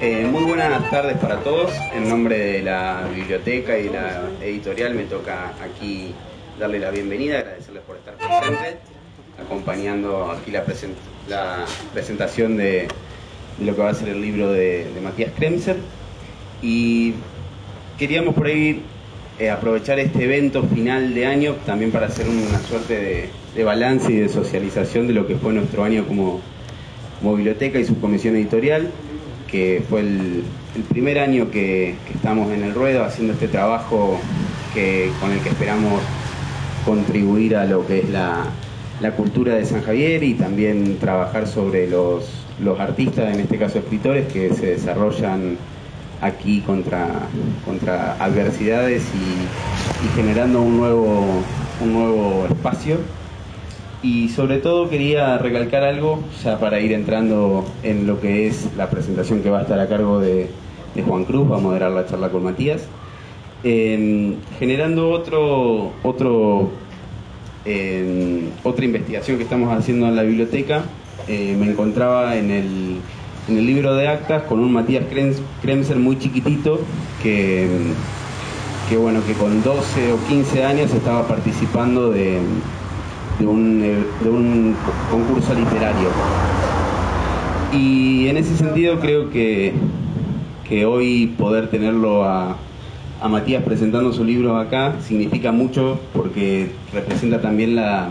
Eh, muy buenas tardes para todos. En nombre de la biblioteca y la editorial me toca aquí darle la bienvenida, agradecerles por estar presentes, acompañando aquí la, presentación de, lo que va a ser el libro de, Matías Kremser. Y queríamos por ahí eh, aprovechar este evento final de año también para hacer una suerte de, balance y de socialización de lo que fue nuestro año como, como biblioteca y su comisión editorial que fue el, primer año que, estamos en el ruedo haciendo este trabajo que, con el que esperamos contribuir a lo que es la, cultura de San Javier y también trabajar sobre los, artistas, en este caso escritores, que se desarrollan aquí contra, contra adversidades y, y generando un nuevo, un nuevo espacio y sobre todo quería recalcar algo, ya para ir entrando en lo que es la presentación que va a estar a cargo de, Juan Cruz, va a moderar la charla con Matías, em, generando otro, otro, em, otra investigación que estamos haciendo en la biblioteca. Eh, me encontraba en el, en el libro de actas con un Matías Kremser muy chiquitito que, que, bueno, que con 12 o 15 años estaba participando de de un, eh, de un concurso literario. Y en ese sentido creo que, que hoy poder tenerlo a, a, Matías presentando su libro acá significa mucho porque representa también la,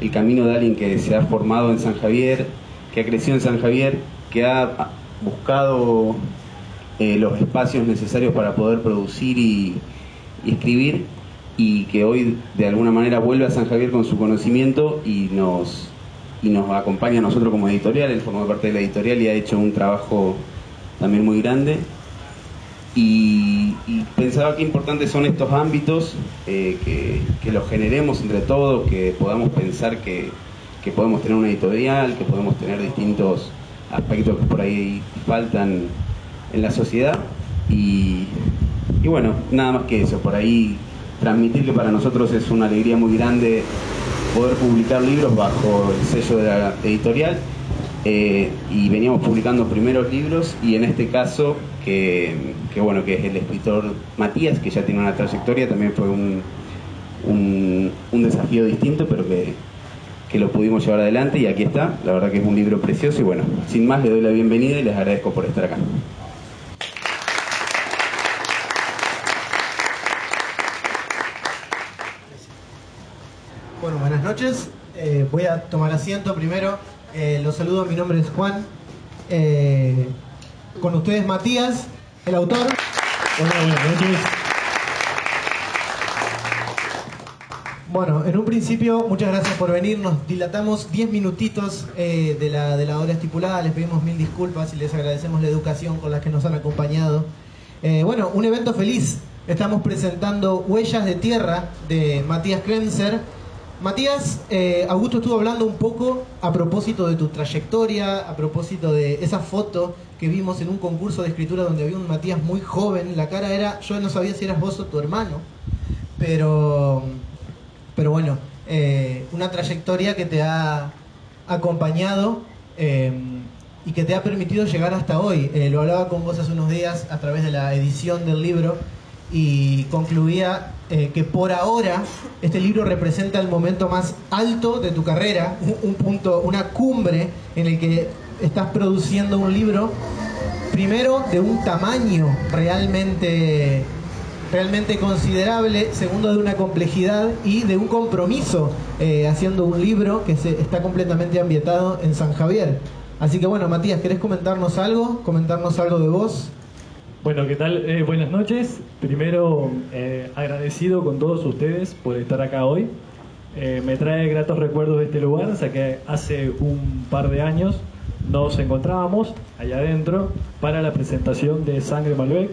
el camino de alguien que se ha formado en San Javier, que ha crecido en San Javier, que ha buscado eh, los espacios necesarios para poder producir y, y escribir y que hoy de alguna manera vuelve a San Javier con su conocimiento y nos, y nos acompaña a nosotros como editorial, él forma parte de la editorial y ha hecho un trabajo también muy grande. Y, pensaba que importantes son estos ámbitos, eh, que, los generemos entre todos, que podamos pensar que, que podemos tener una editorial, que podemos tener distintos aspectos que por ahí faltan en la sociedad. Y, y bueno, nada más que eso, por ahí transmitir que para nosotros es una alegría muy grande poder publicar libros bajo el sello de la editorial. Eh, y veníamos publicando primeros libros y en este caso que, bueno que es el escritor Matías que ya tiene una trayectoria también fue un, un, desafío distinto pero que, que lo pudimos llevar adelante y aquí está la verdad que es un libro precioso y bueno sin más le doy la bienvenida y les agradezco por estar acá noches. Eh, voy a tomar asiento primero. Eh, los saludo, mi nombre es Juan. Eh, con ustedes Matías, el autor. Bueno, en un principio, muchas gracias por venir. Nos dilatamos 10 minutitos de, la, de la hora estipulada. Les pedimos mil disculpas y les agradecemos la educación con la que nos han acompañado. bueno, un evento feliz. Estamos presentando Huellas de Tierra de Matías Krenzer Matías, eh, Augusto estuvo hablando un poco a propósito de tu trayectoria, a propósito de esa foto que vimos en un concurso de escritura donde había un Matías muy joven. La cara era, yo no sabía si eras vos o tu hermano, pero, pero bueno, eh, una trayectoria que te ha acompañado eh, y que te ha permitido llegar hasta hoy. lo hablaba con vos hace unos días a través de la edición del libro y concluía eh, que por ahora este libro representa el momento más alto de tu carrera, un, punto, una cumbre en el que estás produciendo un libro, primero de un tamaño realmente, realmente considerable, segundo de una complejidad y de un compromiso eh, haciendo un libro que se, está completamente ambientado en San Javier. Así que bueno, Matías, ¿querés comentarnos algo? ¿Comentarnos algo de vos? Bueno, ¿qué tal? Eh, buenas noches. Primero, eh, agradecido con todos ustedes por estar acá hoy. Eh, me trae gratos recuerdos de este lugar, ya que hace un par de años nos encontrábamos allá adentro para la presentación de Sangre Malbec.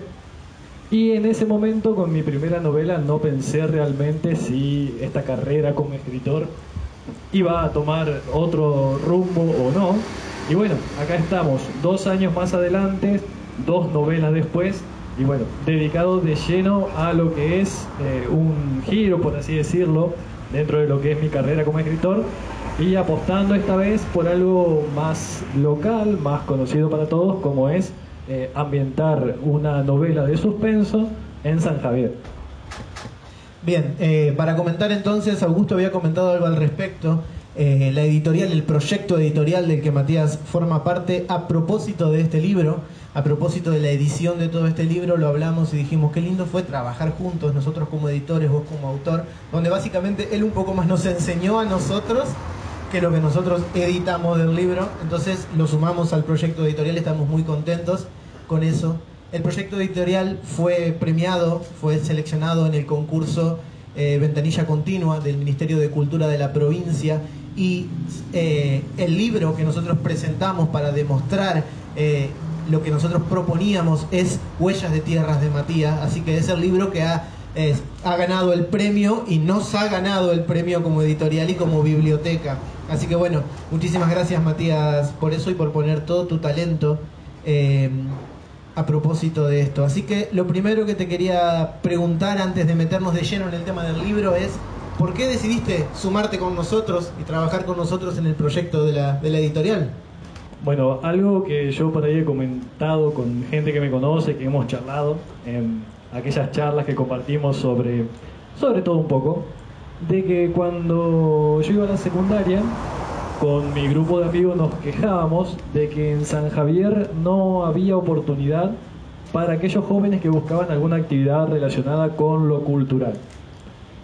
Y en ese momento, con mi primera novela, no pensé realmente si esta carrera como escritor iba a tomar otro rumbo o no. Y bueno, acá estamos, dos años más adelante, dos novelas después, y bueno, dedicado de lleno a lo que es eh, un giro, por así decirlo, dentro de lo que es mi carrera como escritor, y apostando esta vez por algo más local, más conocido para todos, como es eh, ambientar una novela de suspenso en San Javier. Bien, eh, para comentar entonces, Augusto había comentado algo al respecto. Eh, la editorial, el proyecto editorial del que Matías forma parte, a propósito de este libro, a propósito de la edición de todo este libro, lo hablamos y dijimos qué lindo fue trabajar juntos, nosotros como editores, vos como autor, donde básicamente él un poco más nos enseñó a nosotros que lo que nosotros editamos del libro. Entonces lo sumamos al proyecto editorial, estamos muy contentos con eso. El proyecto editorial fue premiado, fue seleccionado en el concurso eh, Ventanilla Continua del Ministerio de Cultura de la provincia y eh, el libro que nosotros presentamos para demostrar eh, lo que nosotros proponíamos es Huellas de Tierras de Matías, así que es el libro que ha, ha ganado el premio y nos ha ganado el premio como editorial y como biblioteca. Así que bueno, muchísimas gracias Matías por eso y por poner todo tu talento a propósito de esto. Así que lo primero que te quería preguntar antes de meternos de lleno en el tema del libro es, ¿por qué decidiste sumarte con nosotros y trabajar con nosotros en el proyecto de la, de la editorial? Bueno, algo que yo por ahí he comentado con gente que me conoce, que hemos charlado en aquellas charlas que compartimos sobre, sobre todo un poco, de que cuando yo iba a la secundaria, con mi grupo de amigos nos quejábamos de que en San Javier no había oportunidad para aquellos jóvenes que buscaban alguna actividad relacionada con lo cultural.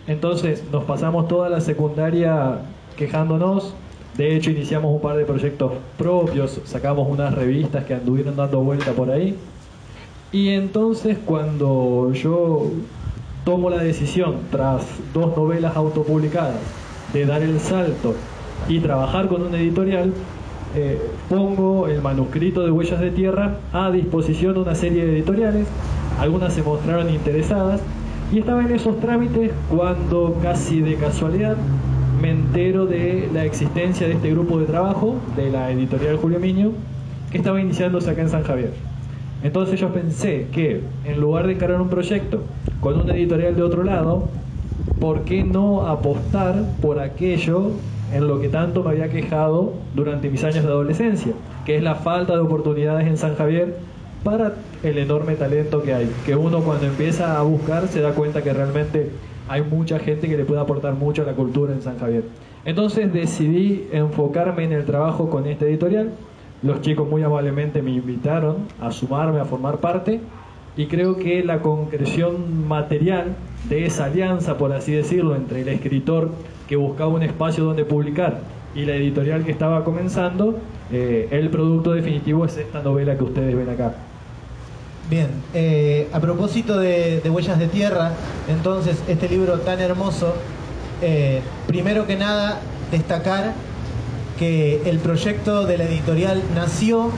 Entonces nos pasamos toda la secundaria quejándonos, de hecho iniciamos un par de proyectos propios, sacamos unas revistas que anduvieron dando vuelta por ahí. Y entonces cuando yo tomo la decisión, tras dos novelas autopublicadas, de dar el salto y trabajar con una editorial, eh, pongo el manuscrito de Huellas de Tierra a disposición de una serie de editoriales, algunas se mostraron interesadas y estaba en esos trámites cuando casi de casualidad entero de la existencia de este grupo de trabajo de la editorial Julio Miño que estaba iniciándose acá en San Javier. Entonces yo pensé que en lugar de encargar un proyecto con una editorial de otro lado, ¿por qué no apostar por aquello en lo que tanto me había quejado durante mis años de adolescencia, que es la falta de oportunidades en San Javier para el enorme talento que hay, que uno cuando empieza a buscar se da cuenta que realmente hay mucha gente que le puede aportar mucho a la cultura en San Javier. Entonces decidí enfocarme en el trabajo con este editorial. Los chicos muy amablemente me invitaron a sumarme, a formar parte, y creo que la concreción material de esa alianza, por así decirlo, entre el escritor que buscaba un espacio donde publicar y la editorial que estaba comenzando, eh, el producto definitivo es esta novela que ustedes ven acá. Bien, eh, a propósito de, Huellas de Tierra, entonces este libro tan hermoso, eh, primero que nada destacar que el proyecto de la editorial nació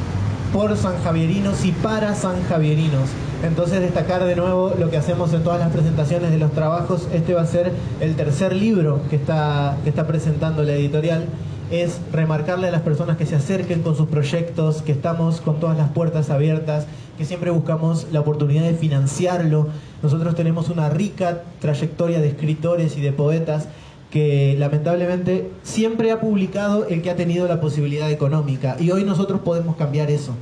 por sanjavierinos y para sanjavierinos. Entonces destacar de nuevo lo que hacemos en todas las presentaciones de los trabajos. Este va a ser el tercer libro que está, que está presentando la editorial. Es remarcarle a las personas que se acerquen con sus proyectos, que estamos con todas las puertas abiertas, que siempre buscamos la oportunidad de financiarlo. Nosotros tenemos una rica trayectoria de escritores y de poetas que lamentablemente siempre ha publicado el que ha tenido la posibilidad económica y hoy nosotros podemos cambiar eso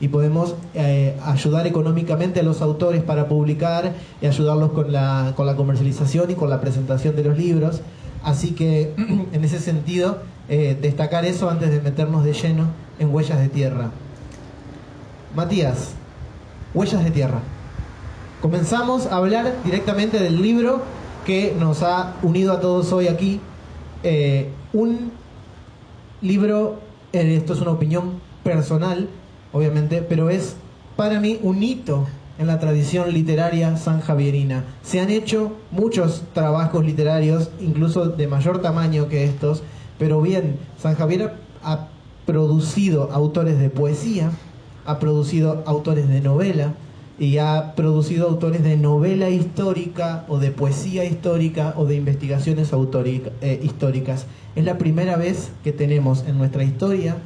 y podemos eh, ayudar económicamente a los autores para publicar y ayudarlos con la, con la comercialización y con la presentación de los libros. Así que en ese sentido, eh, destacar eso antes de meternos de lleno en Huellas de Tierra. Matías, Huellas de Tierra. Comenzamos a hablar directamente del libro que nos ha unido a todos hoy aquí. Eh, un libro, esto es una opinión personal, obviamente, pero es para mí un hito en la tradición literaria sanjavierina. Se han hecho muchos trabajos literarios, incluso de mayor tamaño que estos, pero bien, San Javier ha producido autores de poesía, ha producido autores de novela, y ha producido autores de novela histórica o de poesía histórica o de investigaciones eh, históricas. Es la primera vez que tenemos en nuestra historia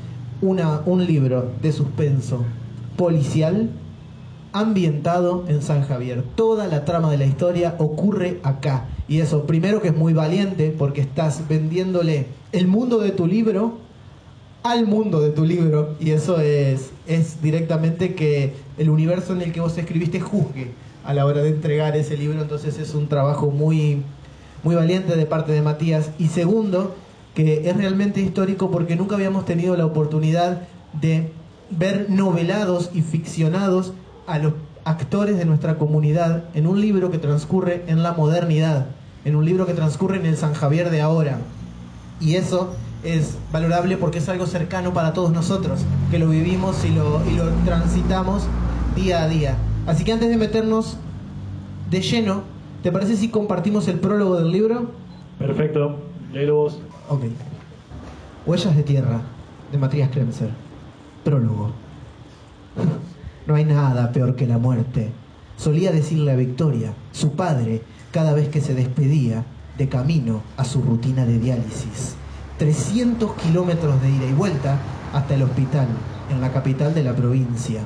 una, un libro de suspenso policial ambientado en San Javier. Toda la trama de la historia ocurre acá. Y eso, primero que es muy valiente porque estás vendiéndole el mundo de tu libro al mundo de tu libro y eso es, es directamente que el universo en el que vos escribiste juzgue a la hora de entregar ese libro, entonces es un trabajo muy, muy valiente de parte de Matías. Y segundo, que es realmente histórico porque nunca habíamos tenido la oportunidad de ver novelados y ficcionados a los actores de nuestra comunidad en un libro que transcurre en la modernidad, en un libro que transcurre en el San Javier de ahora. Y eso es valorable porque es algo cercano para todos nosotros, que lo vivimos y lo, y lo transitamos día a día. Así que antes de meternos de lleno, ¿te parece si compartimos el prólogo del libro? Perfecto, léelo vos. Ok. Huellas de tierra, de Matías Kremser. Prólogo. No hay nada peor que la muerte. Solía decirle a Victoria, su padre, cada vez que se despedía de camino a su rutina de diálisis. 300 kilómetros de ida y vuelta hasta el hospital, en la capital de la provincia,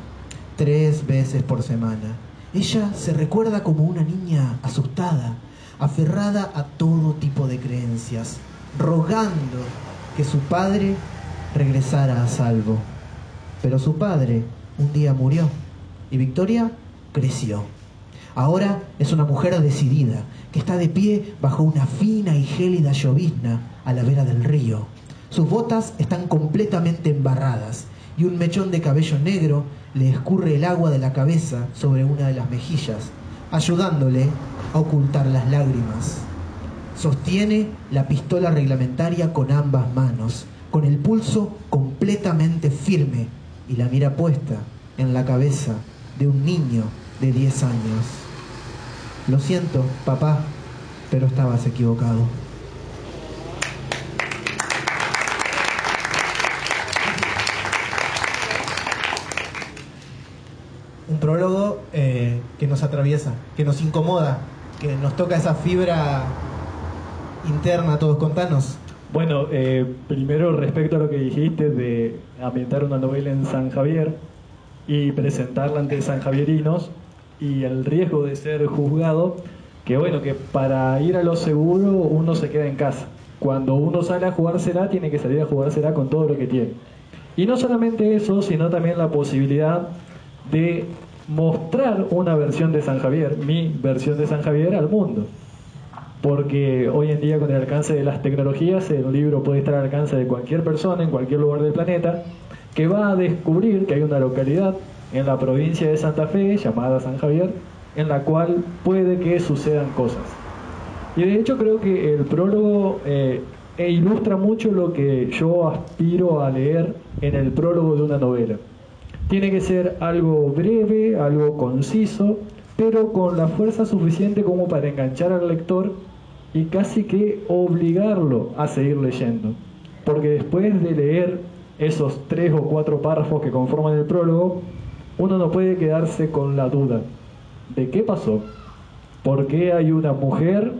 tres veces por semana. Ella se recuerda como una niña asustada, aferrada a todo tipo de creencias, rogando que su padre regresara a salvo. Pero su padre un día murió y Victoria creció. Ahora es una mujer decidida, que está de pie bajo una fina y gélida llovizna a la vera del río. Sus botas están completamente embarradas y un mechón de cabello negro le escurre el agua de la cabeza sobre una de las mejillas, ayudándole a ocultar las lágrimas. Sostiene la pistola reglamentaria con ambas manos, con el pulso completamente firme y la mira puesta en la cabeza de un niño de 10 años. Lo siento, papá, pero estabas equivocado. Un prólogo eh, que nos atraviesa, que nos incomoda, que nos toca esa fibra interna todos. Contanos. Bueno, eh, primero respecto a lo que dijiste de ambientar una novela en San Javier y presentarla ante sanjavierinos y el riesgo de ser juzgado, que bueno, que para ir a lo seguro uno se queda en casa. Cuando uno sale a jugársela, tiene que salir a jugársela con todo lo que tiene. Y no solamente eso, sino también la posibilidad de mostrar una versión de San Javier, mi versión de San Javier al mundo. Porque hoy en día con el alcance de las tecnologías, el libro puede estar al alcance de cualquier persona en cualquier lugar del planeta que va a descubrir que hay una localidad en la provincia de Santa Fe llamada San Javier en la cual puede que sucedan cosas. Y de hecho creo que el prólogo eh, e ilustra mucho lo que yo aspiro a leer en el prólogo de una novela. Tiene que ser algo breve, algo conciso, pero con la fuerza suficiente como para enganchar al lector y casi que obligarlo a seguir leyendo. Porque después de leer esos tres o cuatro párrafos que conforman el prólogo, uno no puede quedarse con la duda de qué pasó, por qué hay una mujer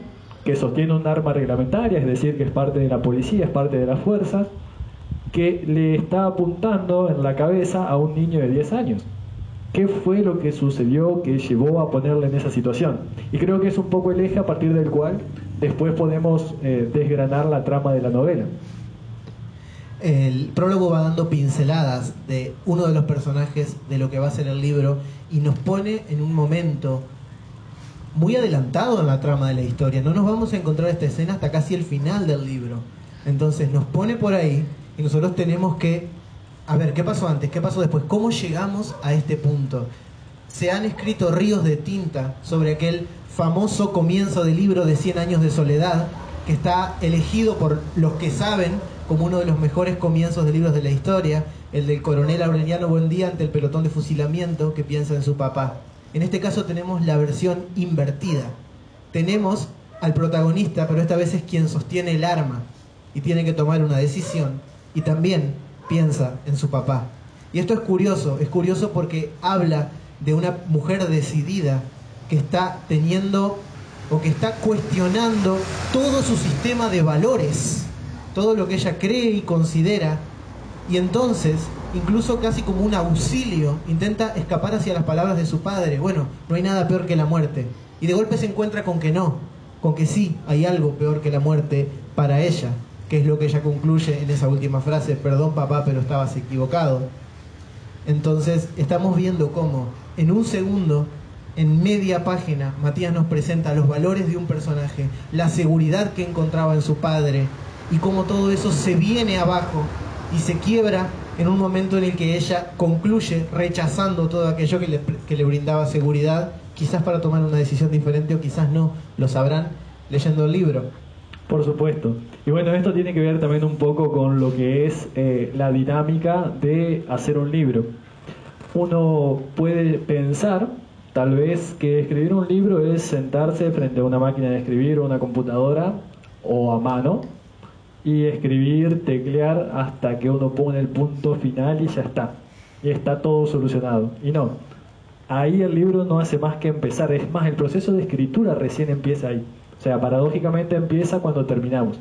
que sostiene un arma reglamentaria, es decir, que es parte de la policía, es parte de las fuerzas, que le está apuntando en la cabeza a un niño de 10 años. ¿Qué fue lo que sucedió que llevó a ponerle en esa situación? Y creo que es un poco el eje a partir del cual después podemos eh, desgranar la trama de la novela. El prólogo va dando pinceladas de uno de los personajes de lo que va a ser el libro y nos pone en un momento muy adelantado en la trama de la historia. No nos vamos a encontrar esta escena hasta casi el final del libro. Entonces nos pone por ahí y nosotros tenemos que, a ver, ¿qué pasó antes? ¿Qué pasó después? ¿Cómo llegamos a este punto? Se han escrito ríos de tinta sobre aquel famoso comienzo del libro de 100 años de soledad, que está elegido por los que saben como uno de los mejores comienzos de libros de la historia, el del coronel Aureliano Buendía ante el pelotón de fusilamiento que piensa en su papá. En este caso tenemos la versión invertida. Tenemos al protagonista, pero esta vez es quien sostiene el arma y tiene que tomar una decisión y también piensa en su papá. Y esto es curioso, es curioso porque habla de una mujer decidida que está teniendo o que está cuestionando todo su sistema de valores, todo lo que ella cree y considera, y entonces, incluso casi como un auxilio, intenta escapar hacia las palabras de su padre, bueno, no hay nada peor que la muerte, y de golpe se encuentra con que no, con que sí hay algo peor que la muerte para ella, que es lo que ella concluye en esa última frase, perdón papá, pero estabas equivocado. Entonces estamos viendo cómo en un segundo, en media página, Matías nos presenta los valores de un personaje, la seguridad que encontraba en su padre y cómo todo eso se viene abajo y se quiebra en un momento en el que ella concluye rechazando todo aquello que le, que le brindaba seguridad, quizás para tomar una decisión diferente o quizás no, lo sabrán leyendo el libro. Por supuesto. Y bueno, esto tiene que ver también un poco con lo que es eh, la dinámica de hacer un libro. Uno puede pensar, tal vez, que escribir un libro es sentarse frente a una máquina de escribir o una computadora o a mano y escribir, teclear hasta que uno pone el punto final y ya está. Y está todo solucionado. Y no, ahí el libro no hace más que empezar. Es más, el proceso de escritura recién empieza ahí. O sea, paradójicamente empieza cuando terminamos.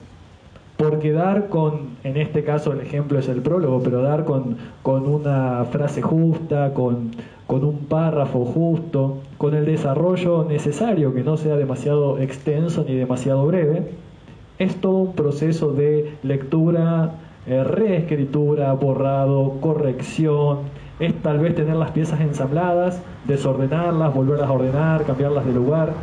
Porque dar con, en este caso el ejemplo es el prólogo, pero dar con, con una frase justa, con, con un párrafo justo, con el desarrollo necesario, que no sea demasiado extenso ni demasiado breve, es todo un proceso de lectura, eh, reescritura, borrado, corrección, es tal vez tener las piezas ensambladas, desordenarlas, volverlas a ordenar, cambiarlas de lugar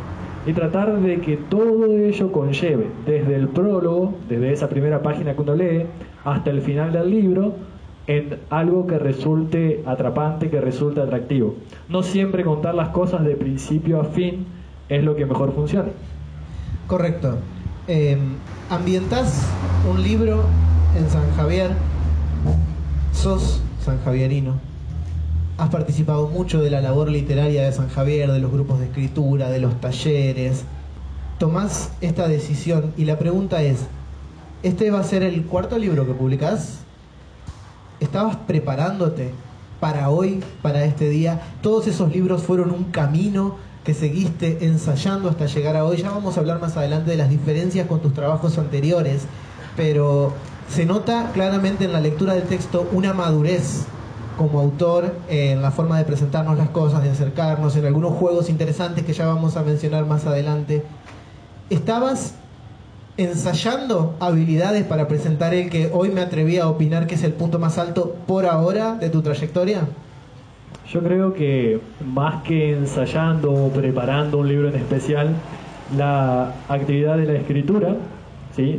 y tratar de que todo ello conlleve, desde el prólogo, desde esa primera página que uno lee, hasta el final del libro, en algo que resulte atrapante, que resulte atractivo. No siempre contar las cosas de principio a fin es lo que mejor funciona. Correcto. Eh, ambientás un libro en San Javier, sos San Javierino has participado mucho de la labor literaria de San Javier, de los grupos de escritura, de los talleres. Tomás esta decisión y la pregunta es, ¿este va a ser el cuarto libro que publicás? ¿Estabas preparándote para hoy, para este día? ¿Todos esos libros fueron un camino seguiste ensayando hasta llegar a hoy? Ya vamos a hablar más adelante de las diferencias con tus trabajos anteriores, pero se nota claramente en la lectura del texto una madurez como autor en la forma de presentarnos las cosas, de acercarnos, en algunos juegos interesantes que ya vamos a mencionar más adelante. ¿Estabas ensayando habilidades para presentar el que hoy me atreví a opinar que es el punto más alto por ahora de tu trayectoria? Yo creo que más que ensayando o preparando un libro en especial, la actividad de la escritura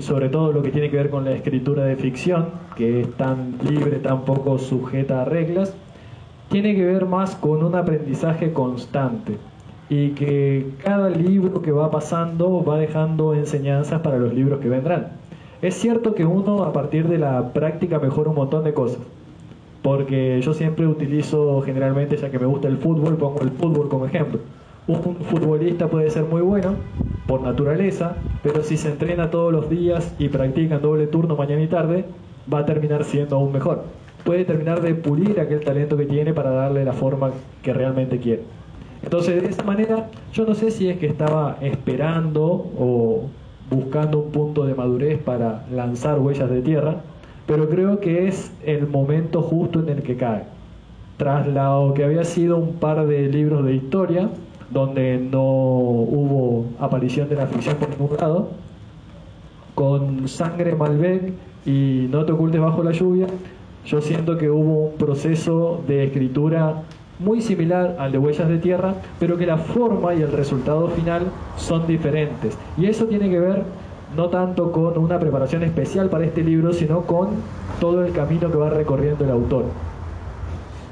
sobre todo lo que tiene que ver con la escritura de ficción, que es tan libre, tan poco sujeta a reglas, tiene que ver más con un aprendizaje constante y que cada libro que va pasando va dejando enseñanzas para los libros que vendrán. Es cierto que uno a partir de la práctica mejora un montón de cosas, porque yo siempre utilizo generalmente, ya que me gusta el fútbol, pongo el fútbol como ejemplo un futbolista puede ser muy bueno por naturaleza, pero si se entrena todos los días y practica en doble turno mañana y tarde, va a terminar siendo aún mejor. Puede terminar de pulir aquel talento que tiene para darle la forma que realmente quiere. Entonces, de esa manera, yo no sé si es que estaba esperando o buscando un punto de madurez para lanzar huellas de tierra, pero creo que es el momento justo en el que cae. Tras lo que había sido un par de libros de historia, donde no hubo aparición de la ficción por ningún lado, con Sangre Malbec y No te ocultes bajo la lluvia, yo siento que hubo un proceso de escritura muy similar al de Huellas de Tierra, pero que la forma y el resultado final son diferentes. Y eso tiene que ver no tanto con una preparación especial para este libro, sino con todo el camino que va recorriendo el autor.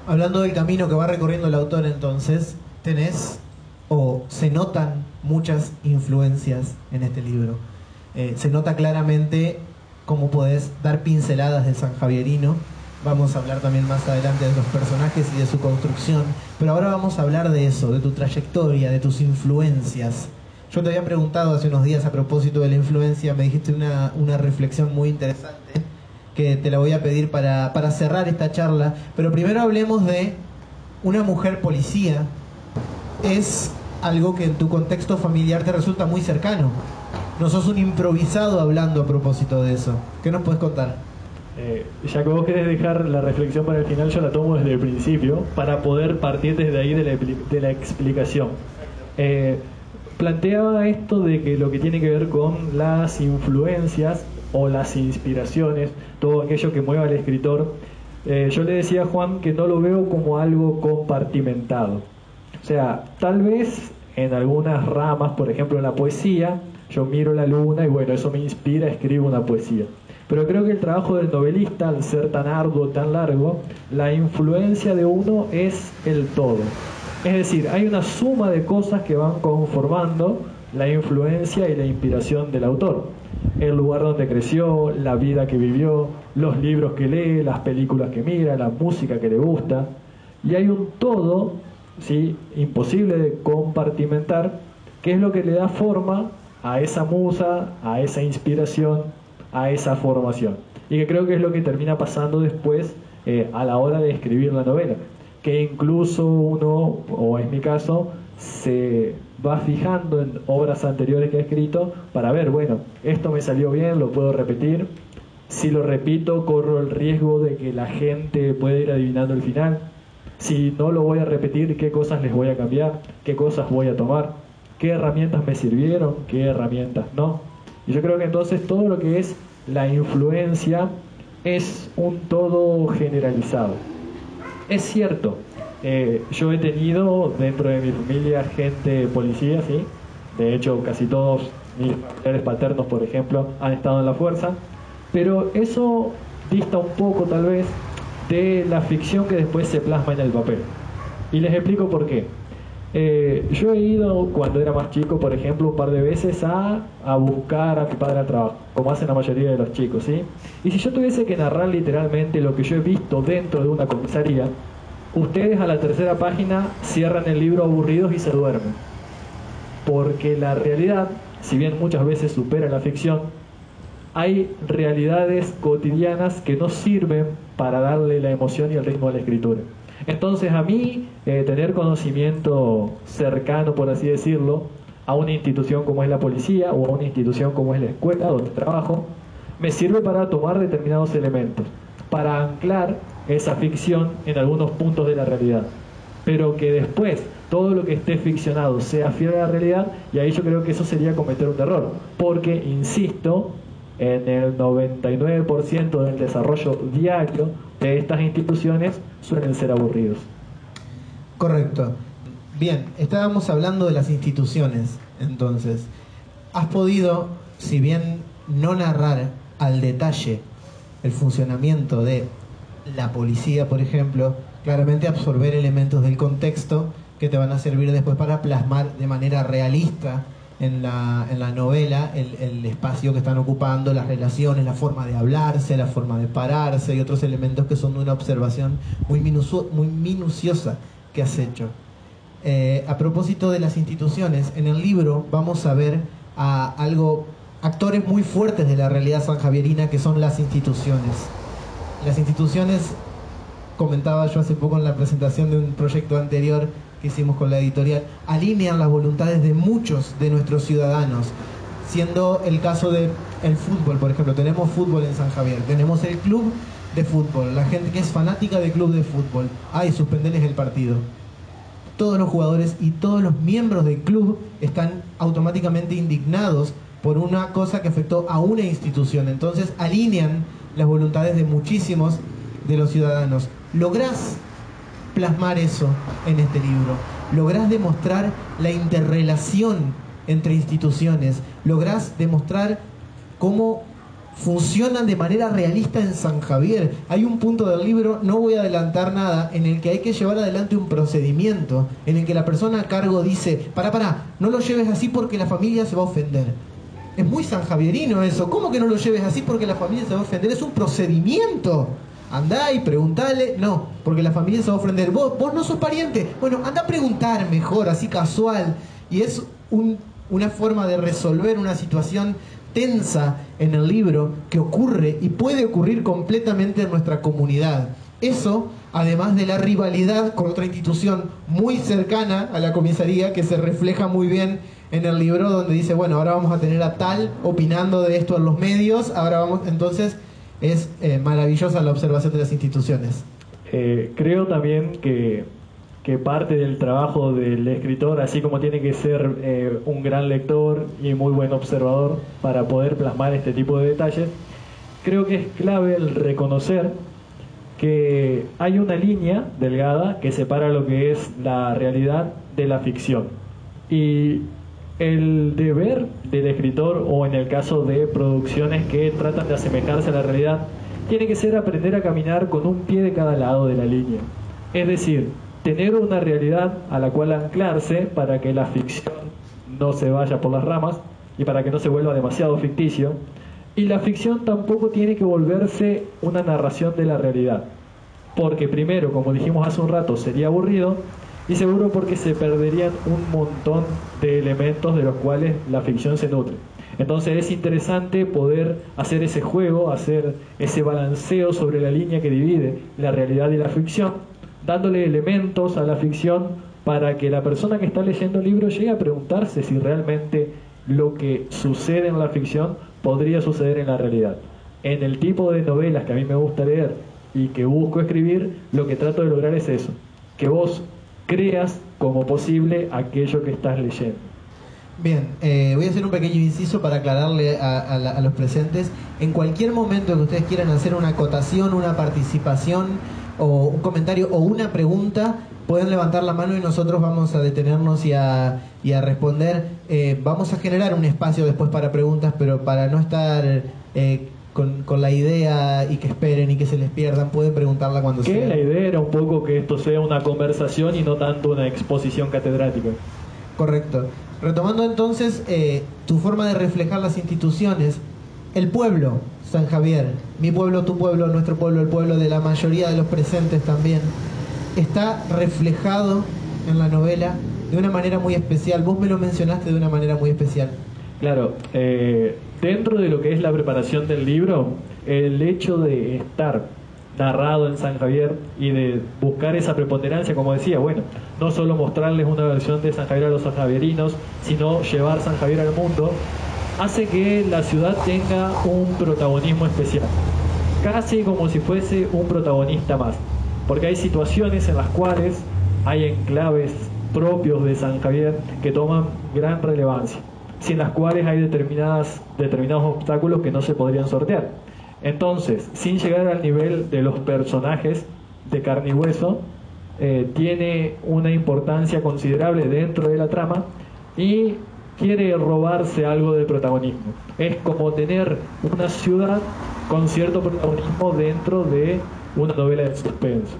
Hablando del camino que va recorriendo el autor, entonces, tenés o se notan muchas influencias en este libro. Eh, se nota claramente cómo podés dar pinceladas de San Javierino. Vamos a hablar también más adelante de los personajes y de su construcción. Pero ahora vamos a hablar de eso, de tu trayectoria, de tus influencias. Yo te había preguntado hace unos días a propósito de la influencia, me dijiste una, una reflexión muy interesante que te la voy a pedir para, para cerrar esta charla. Pero primero hablemos de una mujer policía. Es algo que en tu contexto familiar te resulta muy cercano. No sos un improvisado hablando a propósito de eso. ¿Qué nos puedes contar? Eh, ya que vos querés dejar la reflexión para el final, yo la tomo desde el principio para poder partir desde ahí de la, de la explicación. Eh, planteaba esto de que lo que tiene que ver con las influencias o las inspiraciones, todo aquello que mueva al escritor. Eh, yo le decía a Juan que no lo veo como algo compartimentado. O sea, tal vez en algunas ramas, por ejemplo en la poesía, yo miro la luna y bueno, eso me inspira, escribo una poesía. Pero creo que el trabajo del novelista, al ser tan arduo, tan largo, la influencia de uno es el todo. Es decir, hay una suma de cosas que van conformando la influencia y la inspiración del autor. El lugar donde creció, la vida que vivió, los libros que lee, las películas que mira, la música que le gusta. Y hay un todo, ¿sí? imposible de compartimentar, que es lo que le da forma a esa musa, a esa inspiración, a esa formación. Y que creo que es lo que termina pasando después eh, a la hora de escribir la novela. Que incluso uno, o en mi caso, se va fijando en obras anteriores que ha escrito para ver, bueno, esto me salió bien, lo puedo repetir. Si lo repito, corro el riesgo de que la gente pueda ir adivinando el final. Si no lo voy a repetir, ¿qué cosas les voy a cambiar? ¿Qué cosas voy a tomar? ¿Qué herramientas me sirvieron? ¿Qué herramientas no? Y yo creo que entonces todo lo que es la influencia es un todo generalizado. Es cierto, eh, yo he tenido dentro de mi familia gente policía, ¿sí? De hecho, casi todos mis padres paternos, por ejemplo, han estado en la fuerza. Pero eso dista un poco, tal vez, de la ficción que después se plasma en el papel. Y les explico por qué. Eh, yo he ido cuando era más chico, por ejemplo, un par de veces a, buscar a mi padre al trabajo, como hacen la mayoría de los chicos, ¿sí? Y si yo tuviese que narrar literalmente lo que yo he visto dentro de una comisaría, ustedes a la tercera página cierran el libro aburridos y se duermen. Porque la realidad, si bien muchas veces supera la ficción, hay realidades cotidianas que no sirven para darle la emoción y el ritmo a la escritura. Entonces a mí eh, tener conocimiento cercano, por así decirlo, a una institución como es la policía o a una institución como es la escuela donde trabajo, me sirve para tomar determinados elementos, para anclar esa ficción en algunos puntos de la realidad. Pero que después todo lo que esté ficcionado sea fiel a la realidad, y ahí yo creo que eso sería cometer un error, porque, insisto, en el 99% del desarrollo diario de estas instituciones suelen ser aburridos. Correcto. Bien, estábamos hablando de las instituciones, entonces. ¿Has podido, si bien no narrar al detalle el funcionamiento de la policía, por ejemplo, claramente absorber elementos del contexto que te van a servir después para plasmar de manera realista en la, en la novela el, el, espacio que están ocupando, las relaciones, la forma de hablarse, la forma de pararse y otros elementos que son de una observación muy, minucio, muy minuciosa que has hecho. Eh, a propósito de las instituciones, en el libro vamos a ver a algo, actores muy fuertes de la realidad sanjavierina que son las instituciones. Las instituciones, comentaba yo hace poco en la presentación de un proyecto anterior, que hicimos con la editorial, alinean las voluntades de muchos de nuestros ciudadanos, siendo el caso del el fútbol, por ejemplo, tenemos fútbol en San Javier, tenemos el club de fútbol, la gente que es fanática del club de fútbol, ay, suspenderles el partido. Todos los jugadores y todos los miembros del club están automáticamente indignados por una cosa que afectó a una institución. Entonces alinean las voluntades de muchísimos de los ciudadanos. Lográs plasmar eso en este libro. Lográs demostrar la interrelación entre instituciones. Lográs demostrar cómo funcionan de manera realista en San Javier. Hay un punto del libro, no voy a adelantar nada, en el que hay que llevar adelante un procedimiento, en el que la persona a cargo dice, para, para, no lo lleves así porque la familia se va a ofender. Es muy sanjavierino eso. ¿Cómo que no lo lleves así porque la familia se va a ofender? Es un procedimiento. Andá y preguntale. No, porque la familia se va a ofender. Vos, vos no sos pariente. Bueno, anda a preguntar mejor, así casual. Y es un, una forma de resolver una situación tensa en el libro que ocurre y puede ocurrir completamente en nuestra comunidad. Eso, además de la rivalidad con otra institución muy cercana a la comisaría, que se refleja muy bien en el libro, donde dice, bueno, ahora vamos a tener a tal opinando de esto en los medios, ahora vamos, entonces es eh, maravillosa la observación de las instituciones. Eh, creo también que, parte del trabajo del escritor, así como tiene que ser eh, un gran lector y muy buen observador para poder plasmar este tipo de detalles, creo que es clave el reconocer que hay una línea delgada que separa lo que es la realidad de la ficción. Y el deber del escritor, o en el caso de producciones que tratan de asemejarse a la realidad, tiene que ser aprender a caminar con un pie de cada lado de la línea. Es decir, tener una realidad a la cual anclarse para que la ficción no se vaya por las ramas y para que no se vuelva demasiado ficticio. Y la ficción tampoco tiene que volverse una narración de la realidad. Porque primero, como dijimos hace un rato, sería aburrido y seguro porque se perderían un montón de elementos de los cuales la ficción se nutre. Entonces es interesante poder hacer ese juego, hacer ese balanceo sobre la línea que divide la realidad y la ficción dándole elementos a la ficción para que la persona que está leyendo el libro llegue a preguntarse si realmente lo que sucede en la ficción podría suceder en la realidad. En el tipo de novelas que a mí me gusta leer y que busco escribir, lo que trato de lograr es eso, que vos creas como posible aquello que estás leyendo. Bien, eh, voy a hacer un pequeño inciso para aclararle a, los presentes. En cualquier momento que ustedes quieran hacer una acotación, una participación, o un comentario o una pregunta, pueden levantar la mano y nosotros vamos a detenernos y a, y a responder. Eh, vamos a generar un espacio después para preguntas, pero para no estar eh, con, con, la idea y que esperen y que se les pierdan, pueden preguntarla cuando sea. la idea era un poco que esto sea una conversación y no tanto una exposición catedrática. Correcto. Retomando entonces eh, tu forma de reflejar las instituciones, el pueblo, San Javier, mi pueblo, tu pueblo, nuestro pueblo, el pueblo de la mayoría de los presentes también, está reflejado en la novela de una manera muy especial. Vos me lo mencionaste de una manera muy especial. Claro, eh, dentro de lo que es la preparación del libro, el hecho de estar narrado en San Javier y de buscar esa preponderancia, como decía, bueno, no solo mostrarles una versión de San Javier a los sanjavierinos, sino llevar San Javier al mundo, hace que la ciudad tenga un protagonismo especial, casi como si fuese un protagonista más, porque hay situaciones en las cuales hay enclaves propios de San Javier que toman gran relevancia, sin las cuales hay determinadas, determinados obstáculos que no se podrían sortear. Entonces, sin llegar al nivel de los personajes de carne y hueso, eh, tiene una importancia considerable dentro de la trama y quiere robarse algo del protagonismo. Es como tener una ciudad con cierto protagonismo dentro de una novela de suspenso.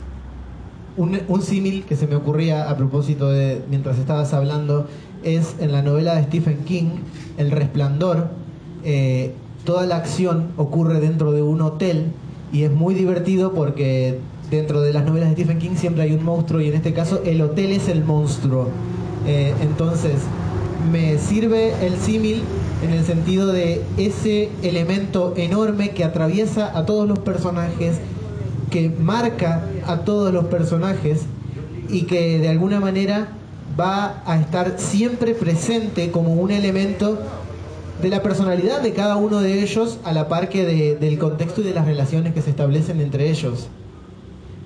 Un, símil que se me ocurría a propósito de mientras estabas hablando es en la novela de Stephen King, El Resplandor. Eh, toda la acción ocurre dentro de un hotel y es muy divertido porque dentro de las novelas de Stephen King siempre hay un monstruo y en este caso el hotel es el monstruo. Eh, entonces, me sirve el símil en el sentido de ese elemento enorme que atraviesa a todos los personajes, que marca a todos los personajes y que de alguna manera va a estar siempre presente como un elemento de la personalidad de cada uno de ellos a la par que del contexto y de las relaciones que se establecen entre ellos.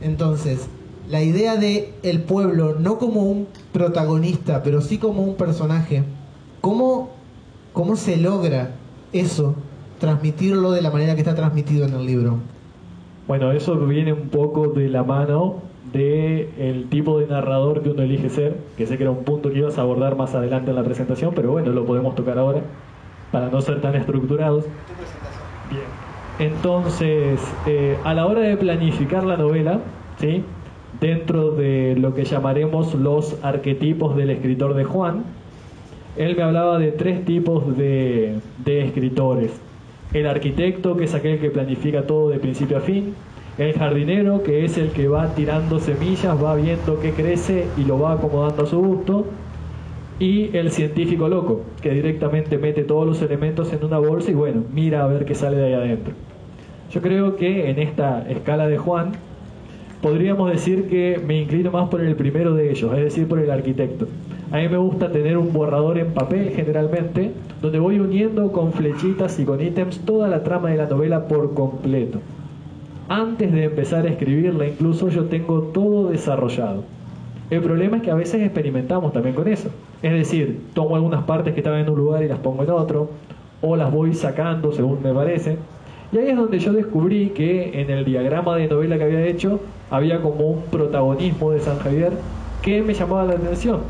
Entonces, la idea de el pueblo no como un protagonista, pero sí como un personaje, ¿cómo, cómo se logra eso, transmitirlo de la manera que está transmitido en el libro? Bueno, eso viene un poco de la mano del el tipo de narrador que uno elige ser, que sé que era un punto que ibas a abordar más adelante en la presentación, pero bueno, lo podemos tocar ahora para no ser tan estructurados. Bien. Entonces, eh, a la hora de planificar la novela, ¿sí? dentro de lo que llamaremos los arquetipos del escritor de Juan, él me hablaba de tres tipos de, escritores. El arquitecto, que es aquel que planifica todo de principio a fin. El jardinero, que es el que va tirando semillas, va viendo qué crece y lo va acomodando a su gusto. Y el científico loco, que directamente mete todos los elementos en una bolsa y bueno, mira a ver qué sale de ahí adentro. Yo creo que en esta escala de Juan, podríamos decir que me inclino más por el primero de ellos, es decir, por el arquitecto. A mí me gusta tener un borrador en papel generalmente, donde voy uniendo con flechitas y con ítems toda la trama de la novela por completo. Antes de empezar a escribirla incluso yo tengo todo desarrollado. El problema es que a veces experimentamos también con eso. Es decir, tomo algunas partes que estaban en un lugar y las pongo en otro, o las voy sacando según me parece. Y ahí es donde yo descubrí que en el diagrama de novela que había hecho había como un protagonismo de San Javier que me llamaba la atención,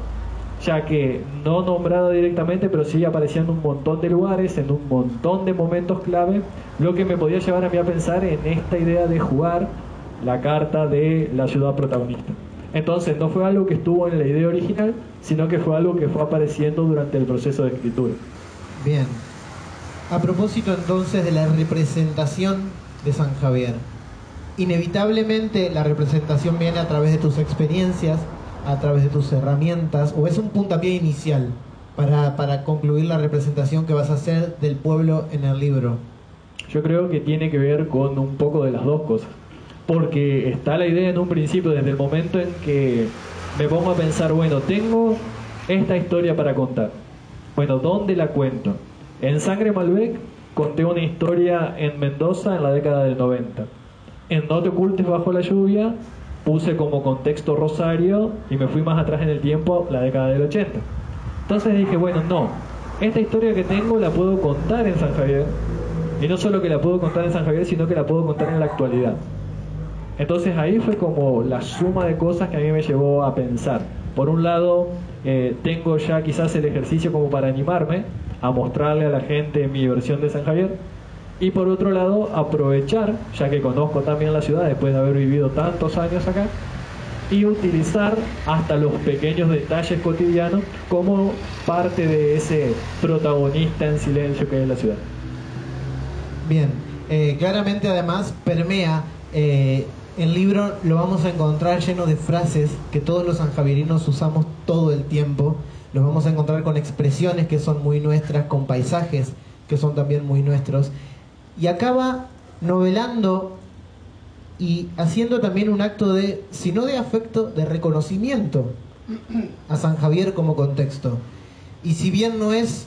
ya que no nombrado directamente, pero sí aparecía en un montón de lugares, en un montón de momentos clave, lo que me podía llevar a mí a pensar en esta idea de jugar la carta de la ciudad protagonista. Entonces no fue algo que estuvo en la idea original, sino que fue algo que fue apareciendo durante el proceso de escritura. Bien. A propósito entonces de la representación de San Javier, inevitablemente la representación viene a través de tus experiencias, a través de tus herramientas, o es un puntapié inicial para, para concluir la representación que vas a hacer del pueblo en el libro. Yo creo que tiene que ver con un poco de las dos cosas porque está la idea en un principio, desde el momento en que me pongo a pensar, bueno, tengo esta historia para contar. Bueno, ¿dónde la cuento? En Sangre Malbec conté una historia en Mendoza en la década del 90. En No te ocultes bajo la lluvia puse como contexto Rosario y me fui más atrás en el tiempo, la década del 80. Entonces dije, bueno, no, esta historia que tengo la puedo contar en San Javier. Y no solo que la puedo contar en San Javier, sino que la puedo contar en la actualidad. Entonces ahí fue como la suma de cosas que a mí me llevó a pensar. Por un lado, eh, tengo ya quizás el ejercicio como para animarme a mostrarle a la gente mi versión de San Javier. Y por otro lado, aprovechar, ya que conozco también la ciudad después de haber vivido tantos años acá, y utilizar hasta los pequeños detalles cotidianos como parte de ese protagonista en silencio que es la ciudad. Bien, eh, claramente además permea eh, el libro lo vamos a encontrar lleno de frases que todos los sanjaverinos usamos todo el tiempo. Los vamos a encontrar con expresiones que son muy nuestras, con paisajes que son también muy nuestros. Y acaba novelando y haciendo también un acto de, si no de afecto, de reconocimiento a San Javier como contexto. Y si bien no es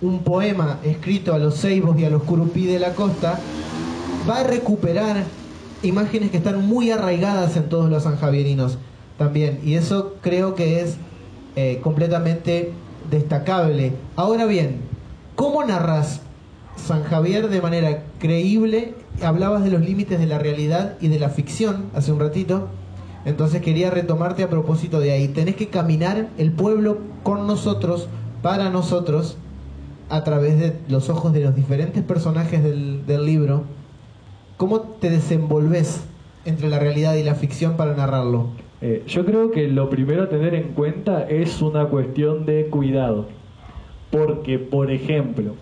un poema escrito a los ceibos y a los curupí de la costa, va a recuperar imágenes que están muy arraigadas en todos los sanjavierinos también. Y eso creo que es eh, completamente destacable. Ahora bien, ¿cómo narras San Javier de manera creíble? Hablabas de los límites de la realidad y de la ficción hace un ratito. Entonces quería retomarte a propósito de ahí. Tenés que caminar el pueblo con nosotros, para nosotros, a través de los ojos de los diferentes personajes del, libro ¿Cómo te desenvolves entre la realidad y la ficción para narrarlo? Eh, yo creo que lo primero a tener en cuenta es una cuestión de cuidado. Porque, por ejemplo,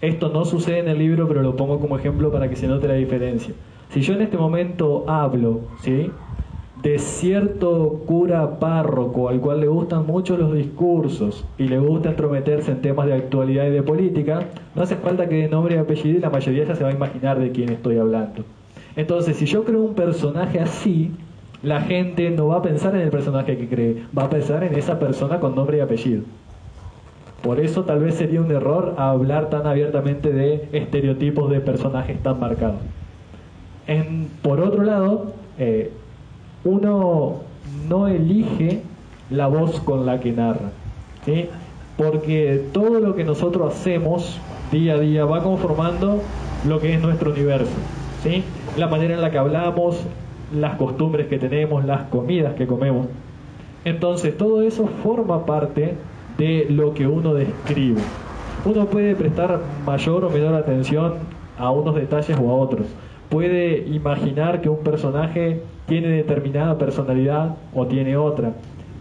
esto no sucede en el libro, pero lo pongo como ejemplo para que se note la diferencia. Si yo en este momento hablo, ¿sí? de cierto cura párroco al cual le gustan mucho los discursos y le gusta entrometerse en temas de actualidad y de política, no hace falta que de nombre y apellido y la mayoría ya se va a imaginar de quién estoy hablando. Entonces, si yo creo un personaje así, la gente no va a pensar en el personaje que cree, va a pensar en esa persona con nombre y apellido. Por eso tal vez sería un error hablar tan abiertamente de estereotipos de personajes tan marcados. En, por otro lado, eh, uno no elige la voz con la que narra, ¿sí? porque todo lo que nosotros hacemos día a día va conformando lo que es nuestro universo, ¿sí? la manera en la que hablamos, las costumbres que tenemos, las comidas que comemos. Entonces todo eso forma parte de lo que uno describe. Uno puede prestar mayor o menor atención a unos detalles o a otros. Puede imaginar que un personaje tiene determinada personalidad o tiene otra.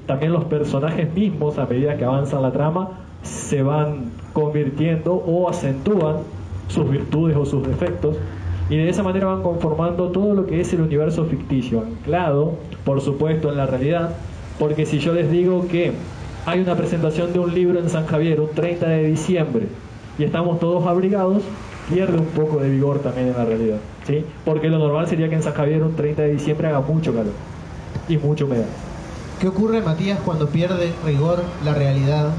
También los personajes mismos, a medida que avanza la trama, se van convirtiendo o acentúan sus virtudes o sus defectos y de esa manera van conformando todo lo que es el universo ficticio, anclado, por supuesto, en la realidad, porque si yo les digo que hay una presentación de un libro en San Javier un 30 de diciembre y estamos todos abrigados, pierde un poco de vigor también en la realidad. ¿sí? Porque lo normal sería que en San Javier un 30 de diciembre haga mucho calor y mucha humedad. ¿Qué ocurre, Matías, cuando pierde rigor la realidad?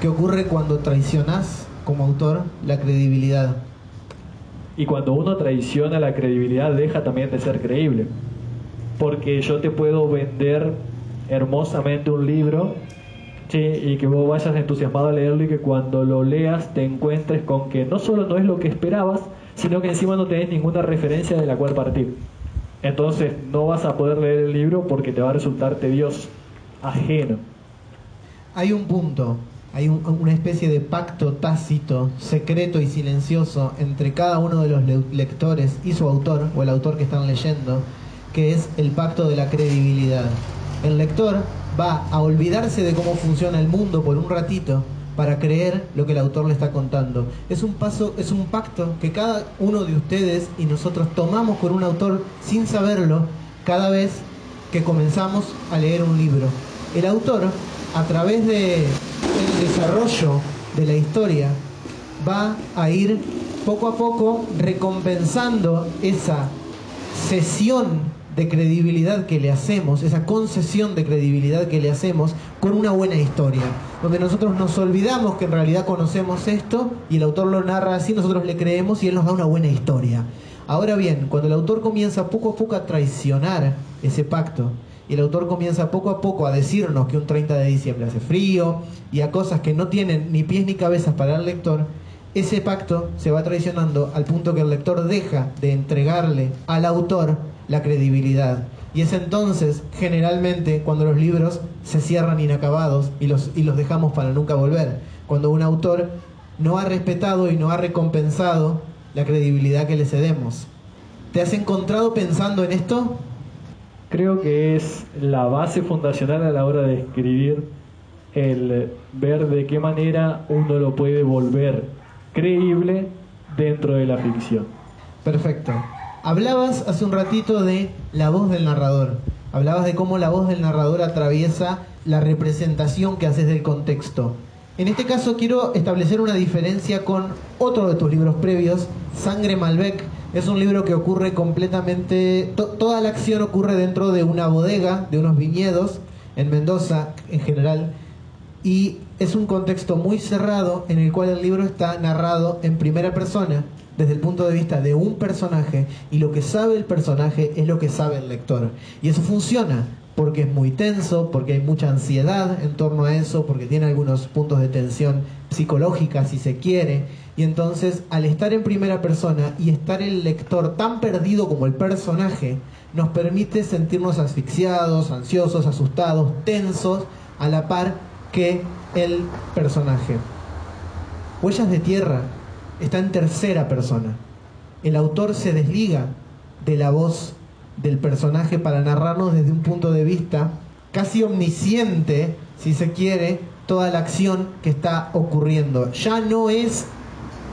¿Qué ocurre cuando traicionas como autor la credibilidad? Y cuando uno traiciona la credibilidad deja también de ser creíble. Porque yo te puedo vender hermosamente un libro y que vos vayas entusiasmado a leerlo y que cuando lo leas te encuentres con que no solo no es lo que esperabas, sino que encima no tenés ninguna referencia de la cual partir. Entonces no vas a poder leer el libro porque te va a resultar tedioso, ajeno. Hay un punto, hay una especie de pacto tácito, secreto y silencioso entre cada uno de los lectores y su autor, o el autor que están leyendo, que es el pacto de la credibilidad. El lector va a olvidarse de cómo funciona el mundo por un ratito para creer lo que el autor le está contando. Es un paso, es un pacto que cada uno de ustedes y nosotros tomamos con un autor sin saberlo cada vez que comenzamos a leer un libro. El autor, a través del desarrollo de la historia, va a ir poco a poco recompensando esa sesión de credibilidad que le hacemos, esa concesión de credibilidad que le hacemos con una buena historia, donde nosotros nos olvidamos que en realidad conocemos esto y el autor lo narra así, nosotros le creemos y él nos da una buena historia. Ahora bien, cuando el autor comienza poco a poco a traicionar ese pacto, y el autor comienza poco a poco a decirnos que un 30 de diciembre hace frío y a cosas que no tienen ni pies ni cabezas para el lector, ese pacto se va traicionando al punto que el lector deja de entregarle al autor la credibilidad. Y es entonces, generalmente, cuando los libros se cierran inacabados y los, y los dejamos para nunca volver. Cuando un autor no ha respetado y no ha recompensado la credibilidad que le cedemos. ¿Te has encontrado pensando en esto? Creo que es la base fundacional a la hora de escribir el ver de qué manera uno lo puede volver creíble dentro de la ficción. Perfecto. Hablabas hace un ratito de la voz del narrador. Hablabas de cómo la voz del narrador atraviesa la representación que haces del contexto. En este caso quiero establecer una diferencia con otro de tus libros previos, Sangre Malbec. Es un libro que ocurre completamente, toda la acción ocurre dentro de una bodega, de unos viñedos, en Mendoza en general, y es un contexto muy cerrado en el cual el libro está narrado en primera persona desde el punto de vista de un personaje y lo que sabe el personaje es lo que sabe el lector. Y eso funciona porque es muy tenso, porque hay mucha ansiedad en torno a eso, porque tiene algunos puntos de tensión psicológica si se quiere. Y entonces al estar en primera persona y estar el lector tan perdido como el personaje, nos permite sentirnos asfixiados, ansiosos, asustados, tensos, a la par que el personaje. Huellas de Tierra está en tercera persona. El autor se desliga de la voz del personaje para narrarnos desde un punto de vista casi omnisciente, si se quiere, toda la acción que está ocurriendo. Ya no es